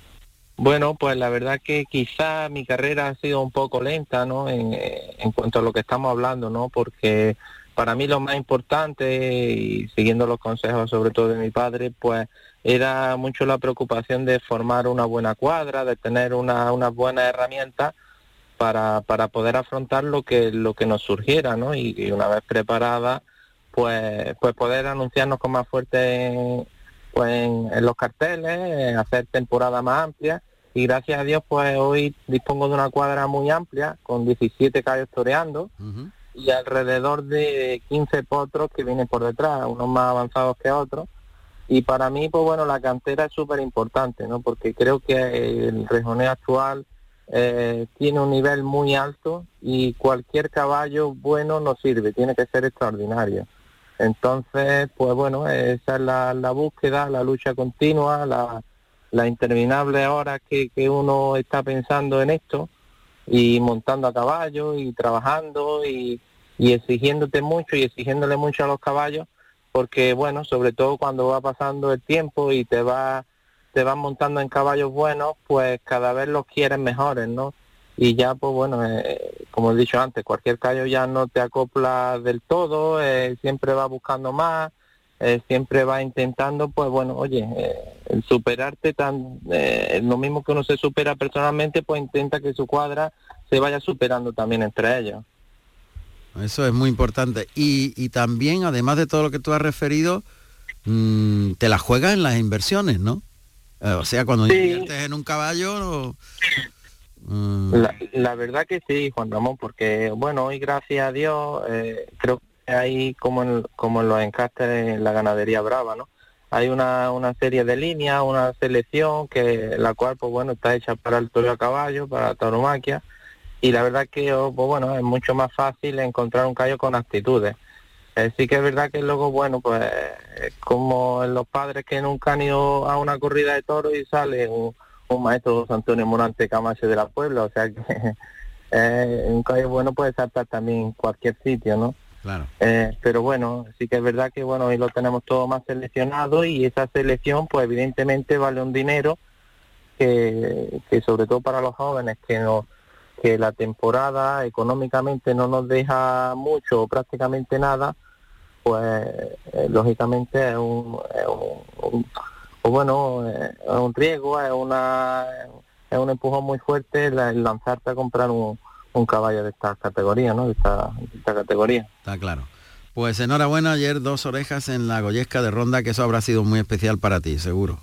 Bueno, pues la verdad que quizá mi carrera ha sido un poco lenta, ¿no? En, en, cuanto a lo que estamos hablando, ¿no? Porque para mí lo más importante, y siguiendo los consejos sobre todo de mi padre, pues era mucho la preocupación de formar una buena cuadra, de tener una, una buena herramienta para, para poder afrontar lo que, lo que nos surgiera, ¿no? Y, una vez preparada, pues, pues poder anunciarnos con más fuerte en, pues en, los carteles, hacer temporada más amplia y gracias a Dios pues hoy dispongo de una cuadra muy amplia con 17 callos toreando y alrededor de 15 potros que vienen por detrás, unos más avanzados que otros. Y para mí, pues bueno, la cantera es súper importante, ¿no? Porque creo que el rejoneo actual eh, tiene un nivel muy alto y cualquier caballo bueno no sirve, tiene que ser extraordinario. Entonces, pues bueno, esa es la, la búsqueda, la lucha continua, la, la interminable hora que, que uno está pensando en esto y montando a caballo y trabajando y, exigiéndote mucho y exigiéndole mucho a los caballos porque bueno sobre todo cuando va pasando el tiempo y te va te vas montando en caballos buenos pues cada vez los quieres mejores no y ya pues bueno eh, como he dicho antes cualquier caballo ya no te acopla del todo eh, siempre va buscando más eh, siempre va intentando, pues bueno, oye, eh, superarte tan, eh, lo mismo que uno se supera personalmente, pues intenta que su cuadra se vaya superando también entre ellos. Eso es muy importante. Y, también, además de todo lo que tú has referido, mm, te la juegas en las inversiones, ¿no? o sea, cuando inviertes en un caballo... Mm. La, la, verdad que sí, Juan Ramón, porque bueno, hoy gracias a Dios creo hay como en, como en los encastes en la ganadería brava, ¿no? Hay una, una serie de líneas, una selección que la cual pues bueno está hecha para el toro a caballo, para la tauromaquia y la verdad que pues bueno es mucho más fácil encontrar un callo con actitudes. Eh, sí que es verdad que luego bueno pues como los padres que nunca han ido a una corrida de toros y sale un, maestro José Antonio Morante Camacho de la Puebla, o sea que eh, un callo bueno puede saltar también en cualquier sitio, ¿no? Claro. Eh, pero bueno, sí que es verdad que bueno, hoy lo tenemos todo más seleccionado y esa selección pues evidentemente vale un dinero que, que sobre todo para los jóvenes que no que la temporada económicamente no nos deja mucho o prácticamente nada, pues eh, lógicamente es un, es un, bueno, es un riesgo, es una es un empujón muy fuerte el lanzarte a comprar un, un caballo de esta categoría, ¿no? De esta, categoría. Está claro. Pues enhorabuena, ayer dos orejas en la Goyesca de Ronda, que eso habrá sido muy especial para ti, seguro.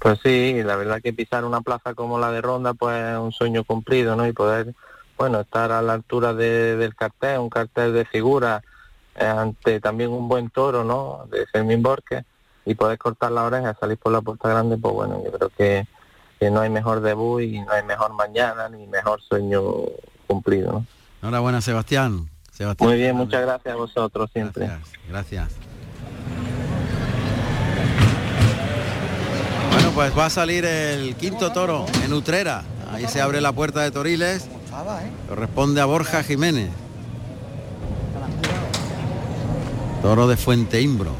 Pues sí, la verdad que pisar una plaza como la de Ronda, pues es un sueño cumplido, ¿no? Y poder, bueno, estar a la altura del cartel, un cartel de figura, eh, ante también un buen toro, ¿no? De Fermín Borges, y poder cortar la oreja, salir por la puerta grande, pues bueno, yo creo que, que no hay mejor debut y no hay mejor mañana ni mejor sueño cumplido. ¿no? Enhorabuena, Sebastián. Sebastián. Muy bien, muchas gracias a vosotros siempre. Gracias. gracias. Bueno, pues va a salir el quinto toro en Utrera. Ahí se abre la puerta de Toriles. Corresponde a Borja Jiménez. Toro de Fuente Imbro.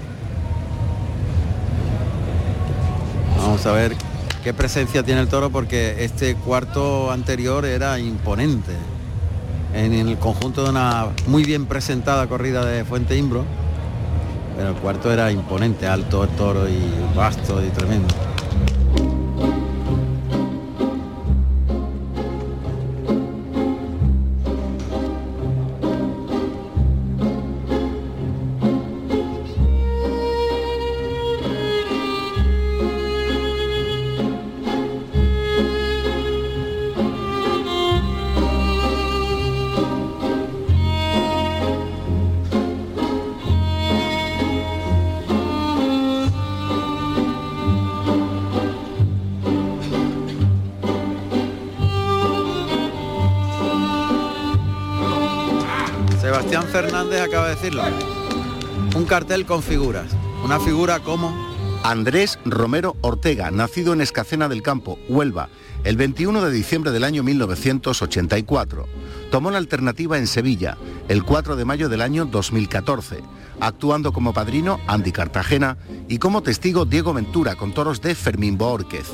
Vamos a ver qué presencia tiene el toro porque este cuarto anterior era imponente. En el conjunto de una muy bien presentada corrida de Fuente Imbro. Pero el cuarto era imponente, alto el toro y vasto y tremendo. Fernández acaba de decirlo. Un cartel con figuras. Una figura como Andrés Romero Ortega, nacido en Escacena del Campo, Huelva, el 21 de diciembre del año 1984. Tomó la alternativa en Sevilla, el 4 de mayo del año 2014, actuando como padrino Andy Cartagena y como testigo Diego Ventura con toros de Fermín Borquez.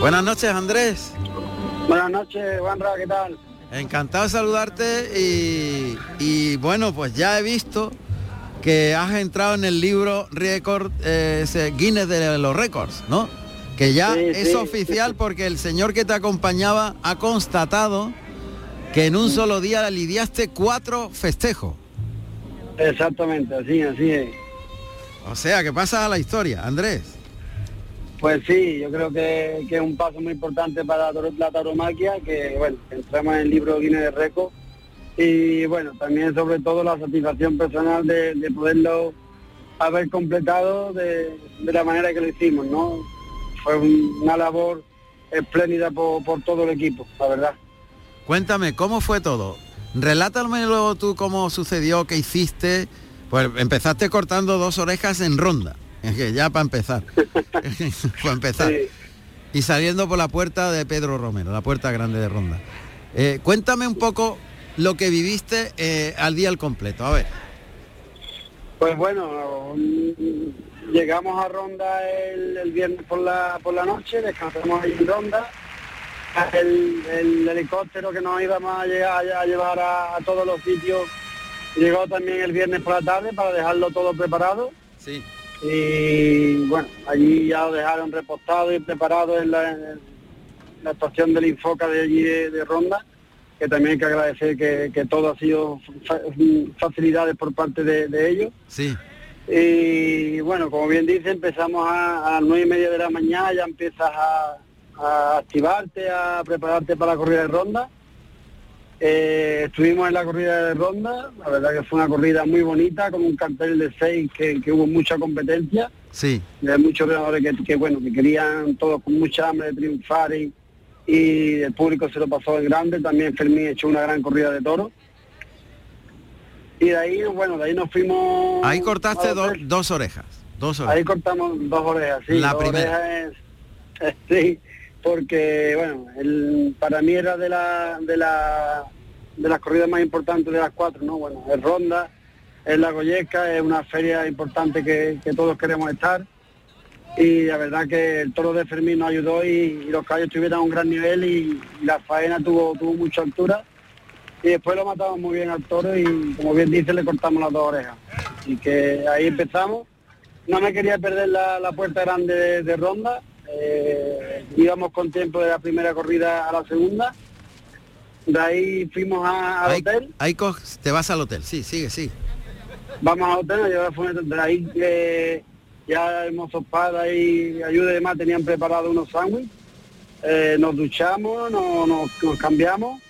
Buenas noches, Andrés. Buenas noches, Juanra, ¿qué tal? Encantado de saludarte y, y bueno, pues ya he visto que has entrado en el libro récord eh, Guinness de los récords, ¿no? Que ya Sí, es sí, oficial porque el señor que te acompañaba ha constatado que en un solo día lidiaste cuatro festejos. Exactamente, así, así es. O sea, que pasa a la historia, Andrés. Pues sí, yo creo que, que es un paso muy importante para la tauromaquia, que bueno, entramos en el libro Guinness de Récord y bueno, también sobre todo la satisfacción personal de, de poderlo haber completado de, de la manera que lo hicimos, ¿no? Fue un- una labor espléndida por, por todo el equipo, la verdad. Cuéntame, ¿cómo fue todo? Relátamelo tú cómo sucedió, qué hiciste. Pues empezaste cortando dos orejas en ronda. Que ya para empezar. para empezar. Sí. Y saliendo por la puerta de Pedro Romero, la puerta grande de ronda. Eh, cuéntame un poco lo que viviste eh, al día al completo. A ver. Pues bueno, llegamos a Ronda el, el viernes por la, por la noche, descansamos ahí en Ronda. El, el helicóptero que nos íbamos a, llegar, a llevar a, a todos los sitios llegó también el viernes por la tarde para dejarlo todo preparado. Sí. Y bueno, allí ya lo dejaron repostado y preparado en la, en la estación del Infoca de allí de, de Ronda, que también hay que agradecer que, que todo ha sido fa- facilidades por parte de- de ellos. Sí. Y bueno, como bien dice, empezamos a, a las nueve y media de la mañana, ya empiezas a, a activarte, a prepararte para la corrida de ronda. Eh, estuvimos en la corrida de ronda, la verdad que fue una corrida muy bonita, con un cartel de seis que, que hubo mucha competencia, Sí. de muchos ganadores que, que, bueno, que querían todos con mucha hambre de triunfar y, y el público se lo pasó en grande, también Fermín echó una gran corrida de toros. Y de ahí, bueno, de ahí nos fuimos... Ahí cortaste do- dos orejas. Dos Ahí orejas. cortamos dos orejas, sí. La primera. orejas es- sí, porque bueno, para mí era de la, de la de las corridas más importantes de las cuatro, ¿no? Bueno, es Ronda, es la Goyesca, es una feria importante que, todos queremos estar. Y la verdad que el toro de Fermín nos ayudó y, los caballos tuvieron un gran nivel y, la faena tuvo, tuvo mucha altura. Y después lo matamos muy bien al toro y como bien dice le cortamos las dos orejas. Así que ahí empezamos. No me quería perder la, la puerta grande de, de ronda. Eh, íbamos con tiempo de la primera corrida a la segunda. De ahí fuimos a- al hotel. ahí te vas al hotel. Sí, sigue, sí. Vamos al hotel, fue- de ahí eh, ya el mozo Espada y ayuda y demás tenían preparado unos sándwiches. Eh, nos duchamos, no- nos, nos cambiamos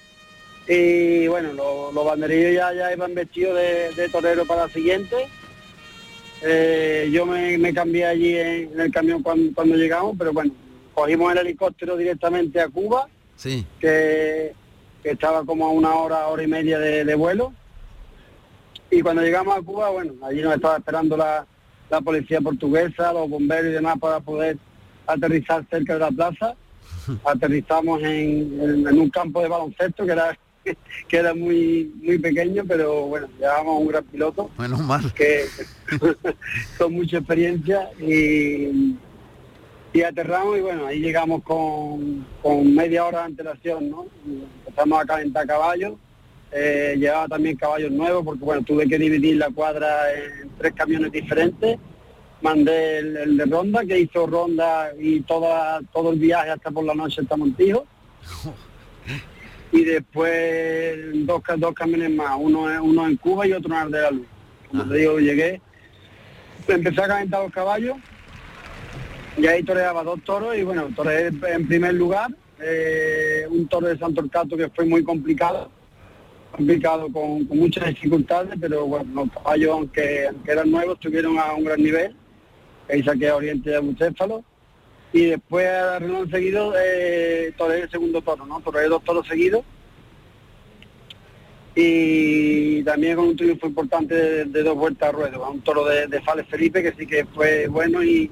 y bueno, lo- los banderillos ya, ya iban vestidos de, de torero para la siguiente. Eh, yo me, me cambié allí en, en el camión cuando, cuando llegamos, pero bueno, cogimos el helicóptero directamente a Cuba, Sí. que, que estaba como a una hora, hora y media de, de vuelo. Y Y cuando llegamos a Cuba, bueno, allí nos estaba esperando la, la policía portuguesa, los bomberos y demás para poder aterrizar cerca de la plaza. Aterrizamos en, en un campo de baloncesto que era que era muy muy pequeño, pero bueno, llevábamos un gran piloto. Menos mal. Que con mucha experiencia y, y aterramos y bueno, ahí llegamos con, con media hora de antelación, ¿no? Empezamos a calentar caballos. Eh, llevaba también caballos nuevos porque bueno, tuve que dividir la cuadra en tres camiones diferentes. Mandé el, de Ronda, que hizo Ronda y toda, todo el viaje hasta por la noche hasta Montijo. y después dos, dos camiones más, uno, uno en Cuba y otro en de la Luz. Como te digo, llegué, empecé a calentar los caballos. Y ahí toreaba dos toros y bueno, toreé en primer lugar eh, un toro de Santo Orcato que fue muy complicado, complicado con, muchas dificultades, pero bueno, los caballos aunque, eran nuevos estuvieron a un gran nivel, ahí saqué a Oriente de Bucéfalo y después a renglón seguido eh, el segundo toro, ¿no? Toreé dos toros seguidos y también con un triunfo importante de, dos vueltas a ruedo, un toro de, de Fales Felipe que sí que fue bueno y,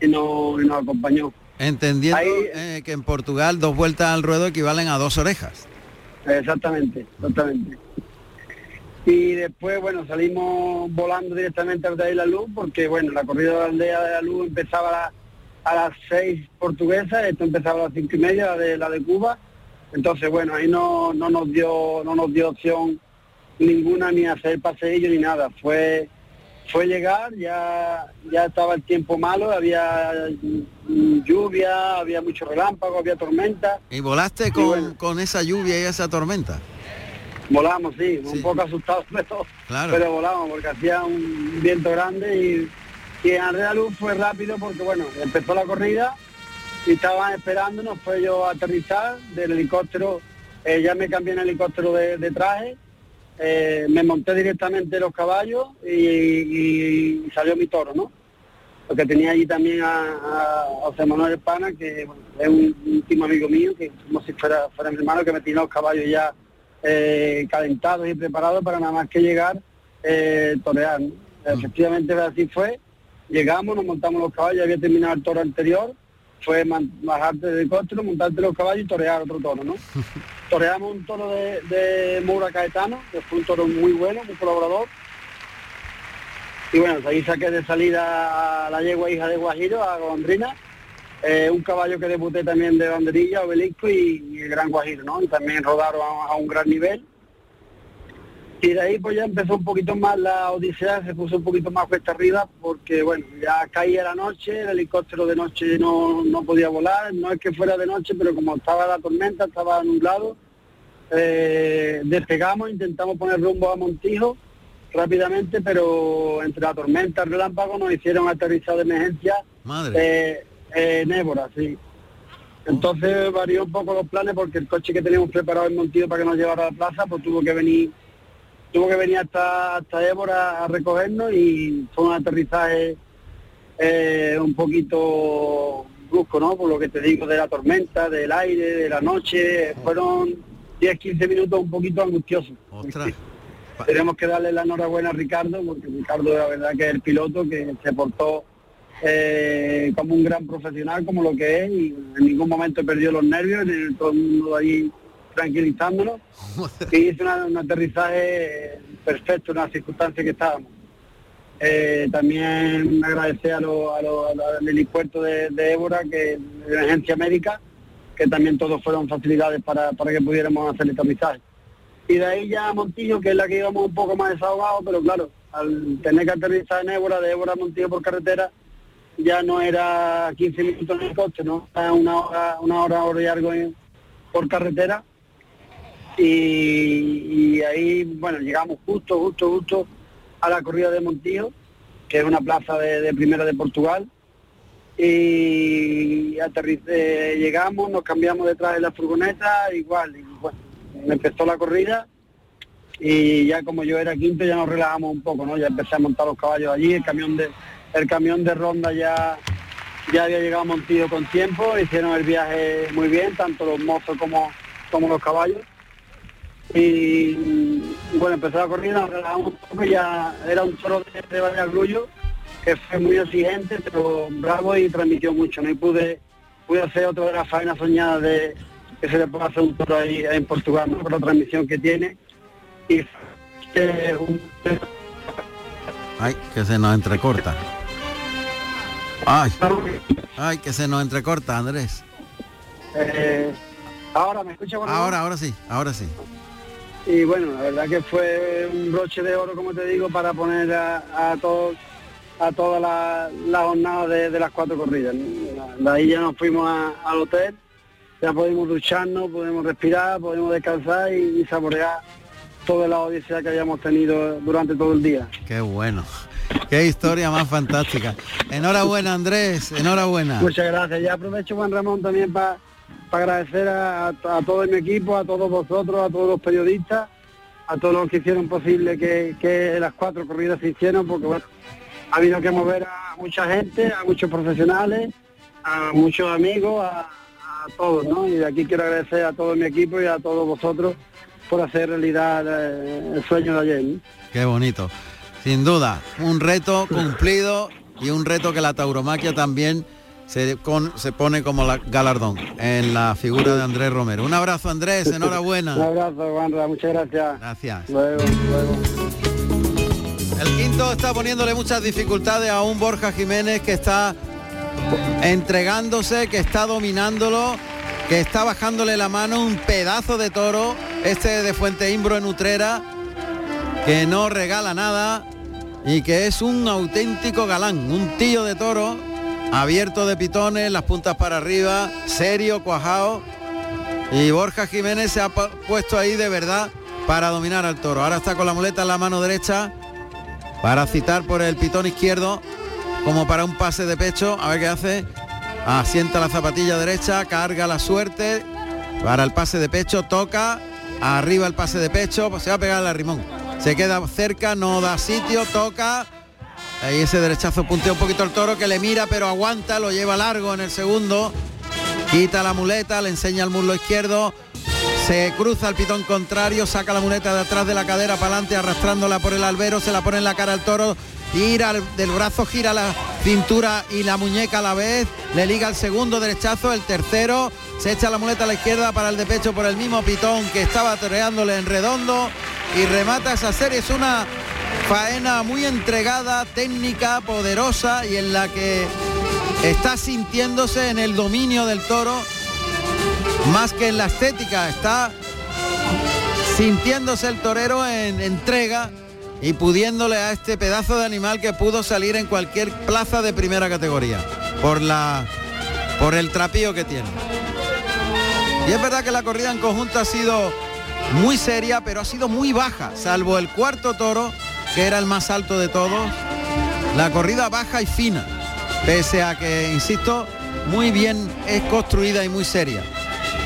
y, no, nos acompañó. Entendiendo eh, que en Portugal dos vueltas al ruedo equivalen a dos orejas. Exactamente, exactamente. Y después, bueno, salimos volando directamente a la luz porque, bueno, la corrida de la aldea de la luz empezaba a, las seis portuguesas, esto empezaba a las cinco y media, la de, la de Cuba entonces, bueno, ahí no, no nos dio no nos dio opción ninguna ni hacer paseillo ni nada. Fue fue llegar, ya ya estaba el tiempo malo, había lluvia, había mucho relámpago, había tormenta. ¿Y volaste con, con esa lluvia y esa tormenta? Volamos, sí, un poco asustados, pero, pero volamos porque hacía un viento grande y, y en luz fue rápido porque bueno, empezó la corrida y estaban esperándonos, fue yo a aterrizar del helicóptero, eh, ya me cambié en helicóptero de, traje, eh, me monté directamente los caballos y, salió mi toro, ¿no? Porque tenía allí también a, José Manuel Espana, que es un último amigo mío, que como si fuera, fuera mi hermano, que me tiene los caballos ya eh, calentados y preparados para nada más que llegar, torear. Mm. Efectivamente así fue, llegamos, nos montamos los caballos, había terminado el toro anterior, fue bajarte del helicóptero, montarte los caballos y torear otro toro, ¿no? Toreamos un toro de, de Moura Caetano, que fue un toro muy bueno, muy colaborador. Y bueno, ahí saqué de salida a la yegua hija de Guajiro, a Gondrina, eh, un caballo que debuté también de banderilla, obelisco y, el gran Guajiro, ¿no? Y también rodaron a un gran nivel y de ahí pues ya empezó un poquito más la odisea, se puso un poquito más cuesta arriba porque bueno, ya caía la noche, el helicóptero de noche no, podía volar, no es que fuera de noche, pero como estaba la tormenta, estaba nublado, eh, despegamos, intentamos poner rumbo a Montijo rápidamente, pero entre la tormenta el relámpago nos hicieron aterrizar de emergencia eh, en Évora, sí. Entonces varió un poco los planes porque el coche que teníamos preparado en Montijo para que nos llevara a la plaza, pues tuvo que venir tuvo que venir hasta, hasta Évora a recogernos y fue un aterrizaje eh, un poquito brusco, ¿no? Por lo que te digo de la tormenta, del aire, de la noche, fueron 10, 15 minutos un poquito angustiosos. Tenemos que darle la enhorabuena a Ricardo, porque Ricardo la verdad que es el piloto que se portó eh, como un gran profesional, como lo que es, y en ningún momento perdió los nervios, todo el mundo ahí tranquilizándonos y hice un aterrizaje perfecto en las circunstancias que estábamos. Eh, también agradecer a los al helipuerto de, de Évora, que de emergencia médica, que también todos fueron facilidades para, que pudiéramos hacer el aterrizaje. Y de ahí ya a Montillo, que es la que íbamos un poco más desahogados, pero claro, al tener que aterrizar en Évora, de Évora a Montillo por carretera, ya no era 15 minutos en el coche, ¿no? Era una hora, una hora, hora y algo por carretera y, ahí, bueno, llegamos justo, justo, justo a la corrida de Montillo, que es una plaza de, primera de Portugal. Y llegamos, nos cambiamos detrás de la furgoneta, igual, y empezó la corrida y ya como yo era quinto ya nos relajamos un poco, ¿no? Ya empecé a montar los caballos allí, el camión de, el camión de ronda ya, ya había llegado a Montillo con tiempo, hicieron el viaje muy bien, tanto los mozos como, como los caballos y bueno, empezó la corrida, un poco, ya era un toro de, de Valladolid que fue muy exigente, pero bravo y transmitió mucho, ¿no? Pude, pude hacer otra de las faenas soñadas de que se le puede hacer un toro ahí en Portugal, ¿no? Por la transmisión que tiene. Y eh, un- Ay, que se nos entrecorta. Ay, ay, que se nos entrecorta, Andrés. eh, ahora me escucha bueno, Ahora, ahora sí, ahora sí. Y bueno la verdad que fue un broche de oro como te digo para poner a, a todos a toda la, la jornada de, de las cuatro corridas de ahí ya nos fuimos a- al hotel ya podemos ducharnos podemos respirar podemos descansar y, y saborear toda la odisea que hayamos tenido durante todo el día Qué bueno. Qué historia más fantástica. Enhorabuena, Andrés, enhorabuena. Muchas gracias. Ya aprovecho, Juan Ramón, también para agradecer a, todo mi equipo, a todos vosotros, a todos los periodistas, a todos los que hicieron posible que, que las cuatro corridas se hicieron, porque bueno, ha habido que mover a mucha gente, a muchos profesionales, a muchos amigos, a, a todos, ¿no? Y de aquí quiero agradecer a todo mi equipo y a todos vosotros por hacer realidad eh, el sueño de ayer. ¿no? Qué bonito. Sin duda, un reto cumplido y un reto que la tauromaquia también se, con- se pone como la galardón en la figura de Andrés Romero. Un abrazo, Andrés, Un enhorabuena. abrazo, Juanra, muchas gracias. Gracias. Luego, luego. El quinto está poniéndole muchas dificultades a un Borja Jiménez que está entregándose, que está dominándolo, que está bajándole la mano un pedazo de toro, este de Fuente Imbro en Utrera, que no regala nada y que es un auténtico galán, un tío de toro, abierto de pitones, las puntas para arriba, serio, cuajado. Y Borja Jiménez se ha pu- puesto ahí de verdad para dominar al toro. Ahora está con la muleta en la mano derecha para citar por el pitón izquierdo como para un pase de pecho. A ver qué hace. Asienta la zapatilla derecha, carga la suerte para el pase de pecho, toca, arriba el pase de pecho, se va a pegar la rimón. Se queda cerca, no da sitio, toca. Ahí ese derechazo puntea un poquito el toro que le mira pero aguanta, lo lleva largo en el segundo. Quita la muleta, le enseña el muslo izquierdo. Se cruza el pitón contrario, saca la muleta de atrás de la cadera para adelante, arrastrándola por el albero, se la pone en la cara al toro, tira el- del brazo, gira la cintura y la muñeca a la vez, le liga el segundo derechazo, el tercero, se echa la muleta a la izquierda para el de pecho por el mismo pitón que estaba toreándole en redondo y remata esa serie. Es una faena muy entregada, técnica, poderosa y en la que está sintiéndose en el dominio del toro más que en la estética, está sintiéndose el torero en entrega y pudiéndole a este pedazo de animal que pudo salir en cualquier plaza de primera categoría por la por el trapío que tiene. Y es verdad que la corrida en conjunto ha sido muy seria, pero ha sido muy baja, salvo el cuarto toro, que era el más alto de todos. La corrida baja y fina, pese a que, insisto, muy bien es construida y muy seria.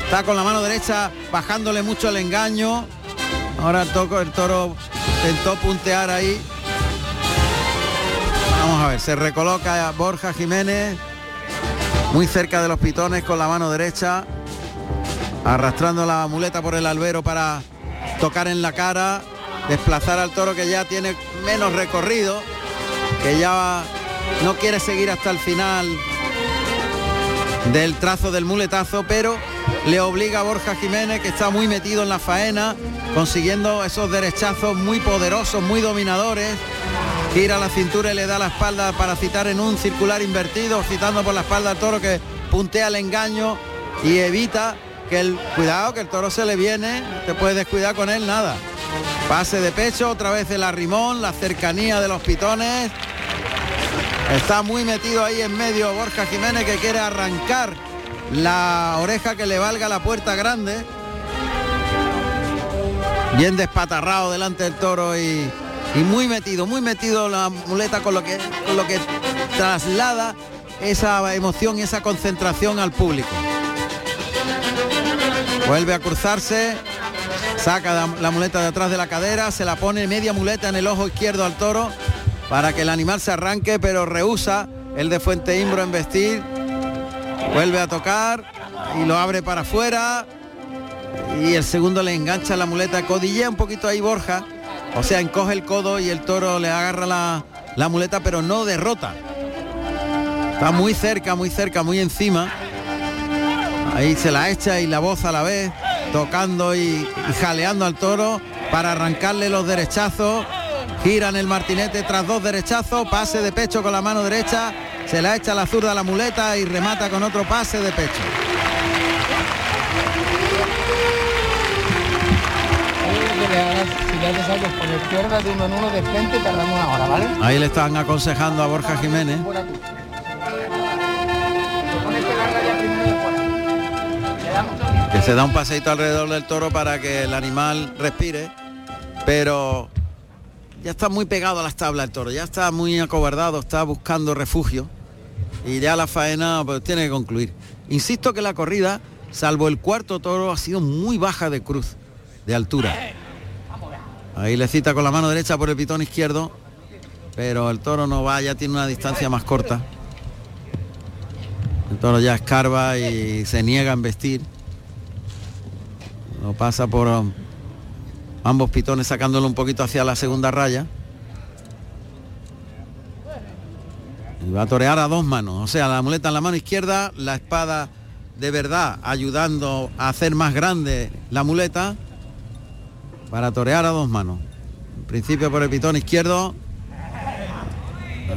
Está con la mano derecha bajándole mucho el engaño. Ahora el, toco, el toro intentó puntear ahí. Vamos a ver, se recoloca Borja Jiménez muy cerca de los pitones con la mano derecha, arrastrando la muleta por el albero para tocar en la cara, desplazar al toro que ya tiene menos recorrido, que ya no quiere seguir hasta el final del trazo del muletazo, pero le obliga a Borja Jiménez, que está muy metido en la faena, consiguiendo esos derechazos muy poderosos, muy dominadores. Gira la cintura y le da la espalda para citar en un circular invertido, citando por la espalda al toro que puntea el engaño y evita que el cuidado, que el toro se le viene, te puedes descuidar con él, nada. Pase de pecho, otra vez el arrimón, la cercanía de los pitones, Está muy metido ahí en medio Borja Jiménez que quiere arrancar la oreja que le valga la puerta grande. Bien despatarrado delante del toro y, muy metido, muy metido la muleta con lo que con lo que traslada esa emoción y esa concentración al público. Vuelve a cruzarse, saca la, muleta de atrás de la cadera, se la pone media muleta en el ojo izquierdo al toro para que el animal se arranque, pero rehúsa el de Fuente Imbro en vestir. Vuelve a tocar y lo abre para afuera. y el segundo le engancha la muleta, codillea un poquito ahí Borja, o sea, encoge el codo y el toro le agarra la, la muleta, pero no derrota. Está muy cerca, muy cerca, muy encima. Ahí se la echa y la voz a la vez, tocando y, y jaleando al toro para arrancarle los derechazos. Gira en el martinete tras dos derechazos, pase de pecho con la mano derecha, se la echa la zurda a la muleta y remata con otro pase de pecho. Ahí le están aconsejando a Borja Jiménez. Que se da un paseito alrededor del toro para que el animal respire, pero ya está muy pegado a las tablas el toro, ya está muy acobardado, está buscando refugio y ya la faena pues, tiene que concluir. Insisto que la corrida, salvo el cuarto toro, ha sido muy baja de cruz, de altura. Ahí le cita con la mano derecha por el pitón izquierdo, pero el toro no va, ya tiene una distancia más corta. El toro ya escarba y se niega a embestir. Lo pasa por um, ambos pitones sacándolo un poquito hacia la segunda raya. Y va a torear a dos manos, o sea, la muleta en la mano izquierda, la espada de verdad ayudando a hacer más grande la muleta para torear a dos manos. En principio por el pitón izquierdo.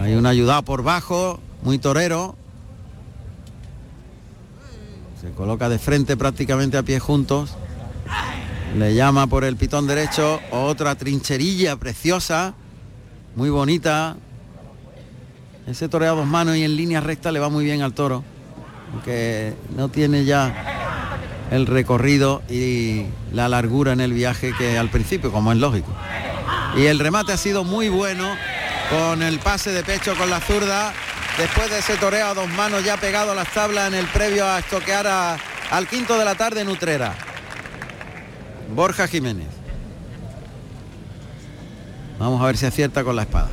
Hay un ayudado por bajo, muy torero. Se coloca de frente prácticamente a pies juntos. Le llama por el pitón derecho otra trincherilla preciosa, muy bonita. Ese toreo a dos manos y en línea recta le va muy bien al toro, aunque no tiene ya el recorrido y la largura en el viaje que al principio, como es lógico. Y el remate ha sido muy bueno con el pase de pecho con la zurda. Después de ese toreo a dos manos ya pegado a las tablas en el previo a estoquear a- al quinto de la tarde en Utrera. Borja Jiménez. Vamos a ver si acierta con la espada.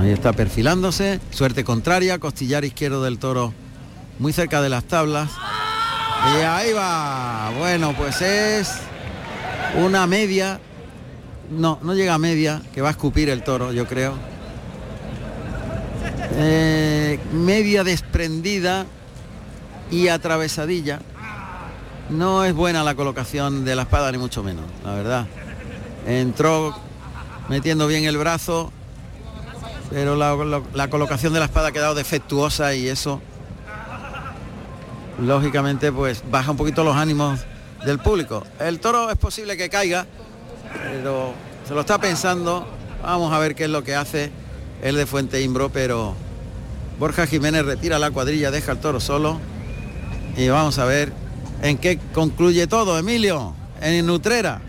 Ahí está perfilándose, suerte contraria, costillar izquierdo del toro muy cerca de las tablas. Y ahí va. Bueno, pues es una media. No, no llega a media, que va a escupir el toro, yo creo. Eh, media desprendida y atravesadilla. No es buena la colocación de la espada, ni mucho menos, la verdad. Entró metiendo bien el brazo, pero la, la- la colocación de la espada ha quedado defectuosa y eso lógicamente pues baja un poquito los ánimos del público. El toro es posible que caiga, pero se lo está pensando. Vamos a ver qué es lo que hace el de Fuente Imbro, pero Borja Jiménez retira la cuadrilla, deja al toro solo y vamos a ver en qué concluye todo, Emilio, en Nutrera.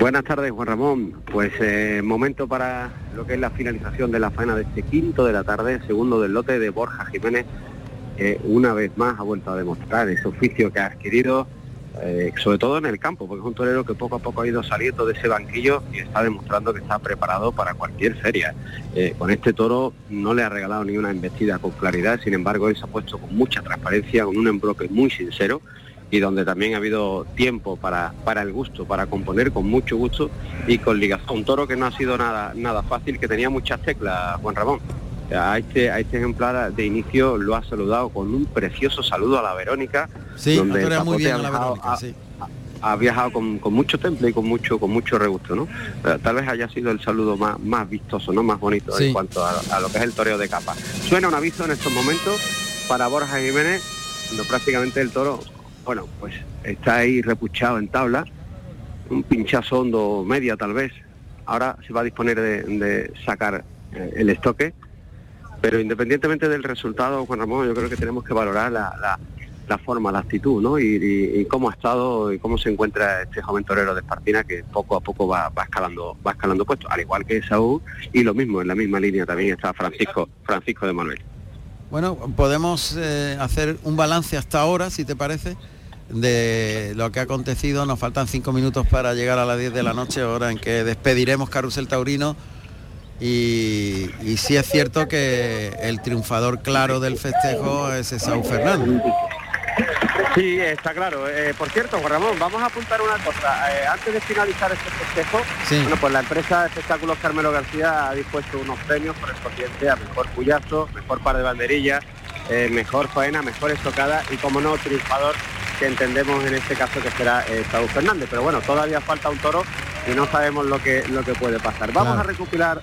Buenas tardes, Juan Ramón. Pues eh, momento para lo que es la finalización de la faena de este quinto de la tarde, segundo del lote de Borja Jiménez, que una vez más ha vuelto a demostrar ese oficio que ha adquirido, eh, sobre todo en el campo, porque es un torero que poco a poco ha ido saliendo de ese banquillo y está demostrando que está preparado para cualquier feria. Eh, con este toro no le ha regalado ni una embestida con claridad, sin embargo él se ha puesto con mucha transparencia, con un embroque muy sincero y donde también ha habido tiempo para, para el gusto, para componer con mucho gusto y con ligación. Un toro que no ha sido nada, nada fácil, que tenía muchas teclas, Juan Ramón. A este, a este ejemplar de inicio lo ha saludado con un precioso saludo a la Verónica, Sí, donde el muy bien ha a la viajado- Verónica, ha- sí. ha viajado con, con mucho temple y con mucho con mucho regusto, ¿no? Eh, Tal vez haya sido el saludo más, más vistoso, ¿no? Más bonito Sí. en cuanto a, a lo que es el toreo de capa. Suena un aviso en estos momentos para Borja Jiménez, cuando prácticamente el toro, bueno, pues está ahí repuchado en tabla, un pinchazo hondo media tal vez. Ahora se va a disponer de, de sacar eh, el estoque, pero independientemente del resultado, Juan Ramón, yo creo que tenemos que valorar la, forma, la actitud, ¿no? Y, cómo ha estado y cómo se encuentra este joven torero de Espartina que poco a poco va, va escalando, va escalando puestos, al igual que Saúl, y lo mismo, en la misma línea también está Francisco, Francisco de Manuel. Bueno, podemos eh, hacer un balance hasta ahora, si te parece, de lo que ha acontecido. Nos faltan cinco minutos para llegar a las 10 de la noche, hora en que despediremos Carrusel Taurino y, y sí es cierto que el triunfador claro del festejo es Saúl Fernández. Sí, está claro. Eh, por cierto, Juan Ramón, vamos a apuntar una cosa. Eh, antes de finalizar este festejo, bueno, pues la empresa de espectáculos Carmelo García ha dispuesto unos premios correspondientes a mejor puyazo, mejor par de banderillas, eh, mejor faena, mejor estocada y, como no, triunfador que entendemos en este caso que será Saúl Fernández. Pero bueno, todavía falta un toro y no sabemos lo que lo que puede pasar. Vamos a recopilar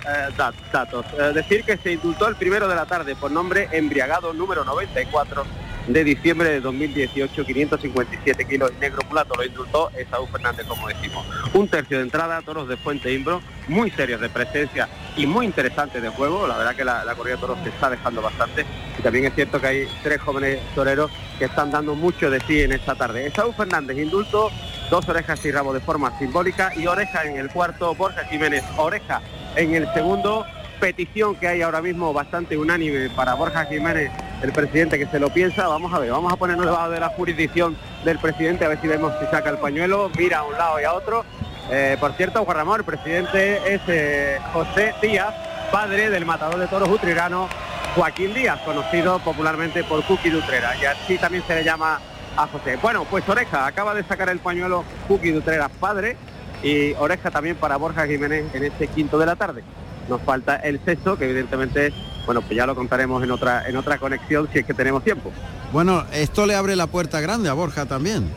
datos. decir que se indultó el primero de la tarde por nombre embriagado número 94 de diciembre de 2018, 557 kilos negro plato lo indultó Esaú Fernández, como decimos. Un tercio de entrada, toros de Fuente Imbro, muy serios de presencia y muy interesantes de juego. La verdad que la, corrida de toros se está dejando bastante. Y también es cierto que hay tres jóvenes toreros que están dando mucho de sí en esta tarde. Esaú Fernández, indulto, dos orejas y rabo de forma simbólica y oreja en el cuarto, Borja Jiménez, oreja en el segundo petición que hay ahora mismo bastante unánime para Borja Jiménez, el presidente que se lo piensa. Vamos a ver, vamos a ponernos debajo de la jurisdicción del presidente, a ver si vemos si saca el pañuelo, mira a un lado y a otro. Eh, por cierto, Juan Ramón, el presidente es eh, José Díaz, padre del matador de toros utrirano Joaquín Díaz, conocido popularmente por Cookie Dutrera, y así también se le llama a José. Bueno, pues Oreja acaba de sacar el pañuelo Cookie Dutrera, padre, y Oreja también para Borja Jiménez en este quinto de la tarde nos falta el sexto, que evidentemente, bueno, pues ya lo contaremos en otra, en otra conexión si es que tenemos tiempo. Bueno, esto le abre la puerta grande a Borja también.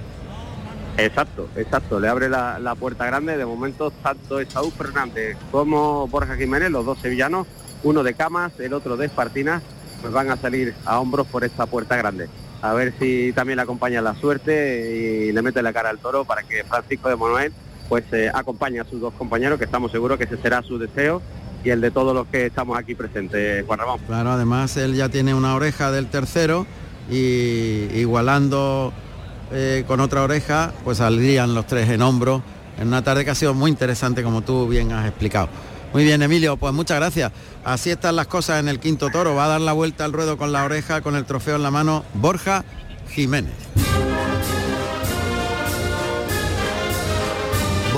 Exacto, exacto, le abre la, puerta grande. De momento, tanto Esaú Fernández como Borja Jiménez, los dos sevillanos, uno de Camas, el otro de Espartinas, pues van a salir a hombros por esta puerta grande. A ver si también le acompaña la suerte y le mete la cara al toro para que Francisco de Manuel pues eh, acompañe a sus dos compañeros, que estamos seguros que ese será su deseo y el de todos los que estamos aquí presentes, Juan Ramón. Claro, además él ya tiene una oreja del tercero y igualando eh, con otra oreja, pues saldrían los tres en hombro en una tarde que ha sido muy interesante como tú bien has explicado. Muy bien, Emilio, pues muchas gracias. Así están las cosas en el quinto toro. Va a dar la vuelta al ruedo con la oreja, con el trofeo en la mano, Borja Jiménez.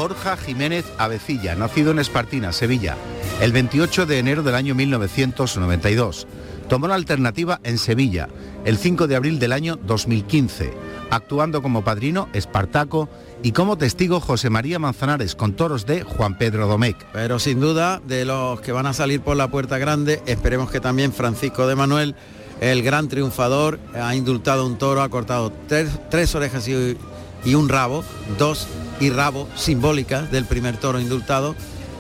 Borja Jiménez Avecilla, nacido en Espartina, Sevilla, el 28 de enero del año 1992. Tomó la alternativa en Sevilla el 5 de abril del año 2015, actuando como padrino Espartaco y como testigo José María Manzanares con toros de Juan Pedro Domecq. Pero sin duda, de los que van a salir por la puerta grande, esperemos que también Francisco de Manuel, el gran triunfador, ha indultado un toro, ha cortado tres, orejas y, y un rabo, dos y rabo simbólicas del primer toro indultado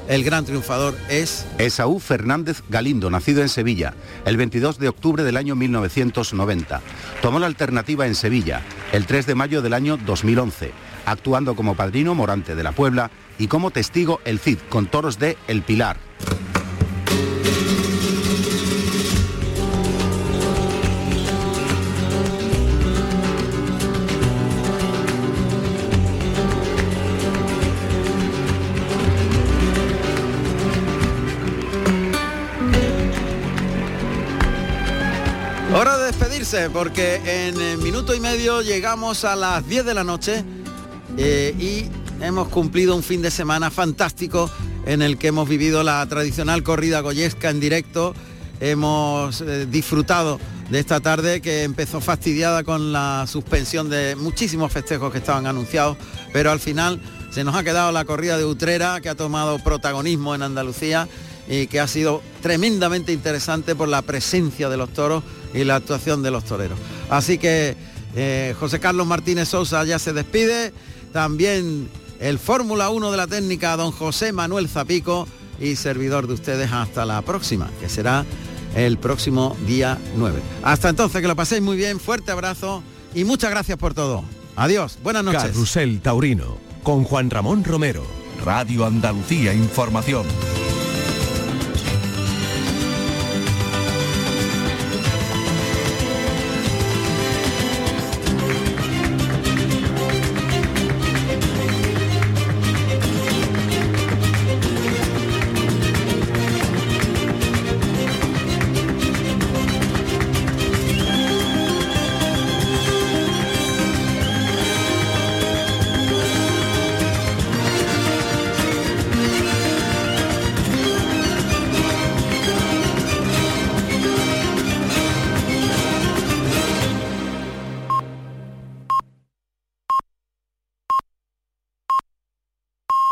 el gran triunfador es... Esaú Fernández Galindo, nacido en Sevilla, el 22 de octubre del año 1990. Tomó la alternativa en Sevilla, el 3 de mayo del año 2011, actuando como padrino Morante de la Puebla y como testigo el Cid con toros de El Pilar. Porque en minuto y medio llegamos a las 10 de la noche eh, y hemos cumplido un fin de semana fantástico en el que hemos vivido la tradicional corrida goyesca en directo. Hemos eh, disfrutado de esta tarde que empezó fastidiada con la suspensión de muchísimos festejos que estaban anunciados, pero al final se nos ha quedado la corrida de Utrera que ha tomado protagonismo en Andalucía y que ha sido tremendamente interesante por la presencia de los toros y la actuación de los toreros. Así que eh, José Carlos Martínez Sosa ya se despide, también el Fórmula 1 de la técnica, don José Manuel Zapico y servidor de ustedes hasta la próxima, que será el próximo día 9. Hasta entonces, que lo paséis muy bien, fuerte abrazo y muchas gracias por todo. Adiós, buenas noches. Carrusel Taurino, con Juan Ramón Romero, Radio Andalucía Información.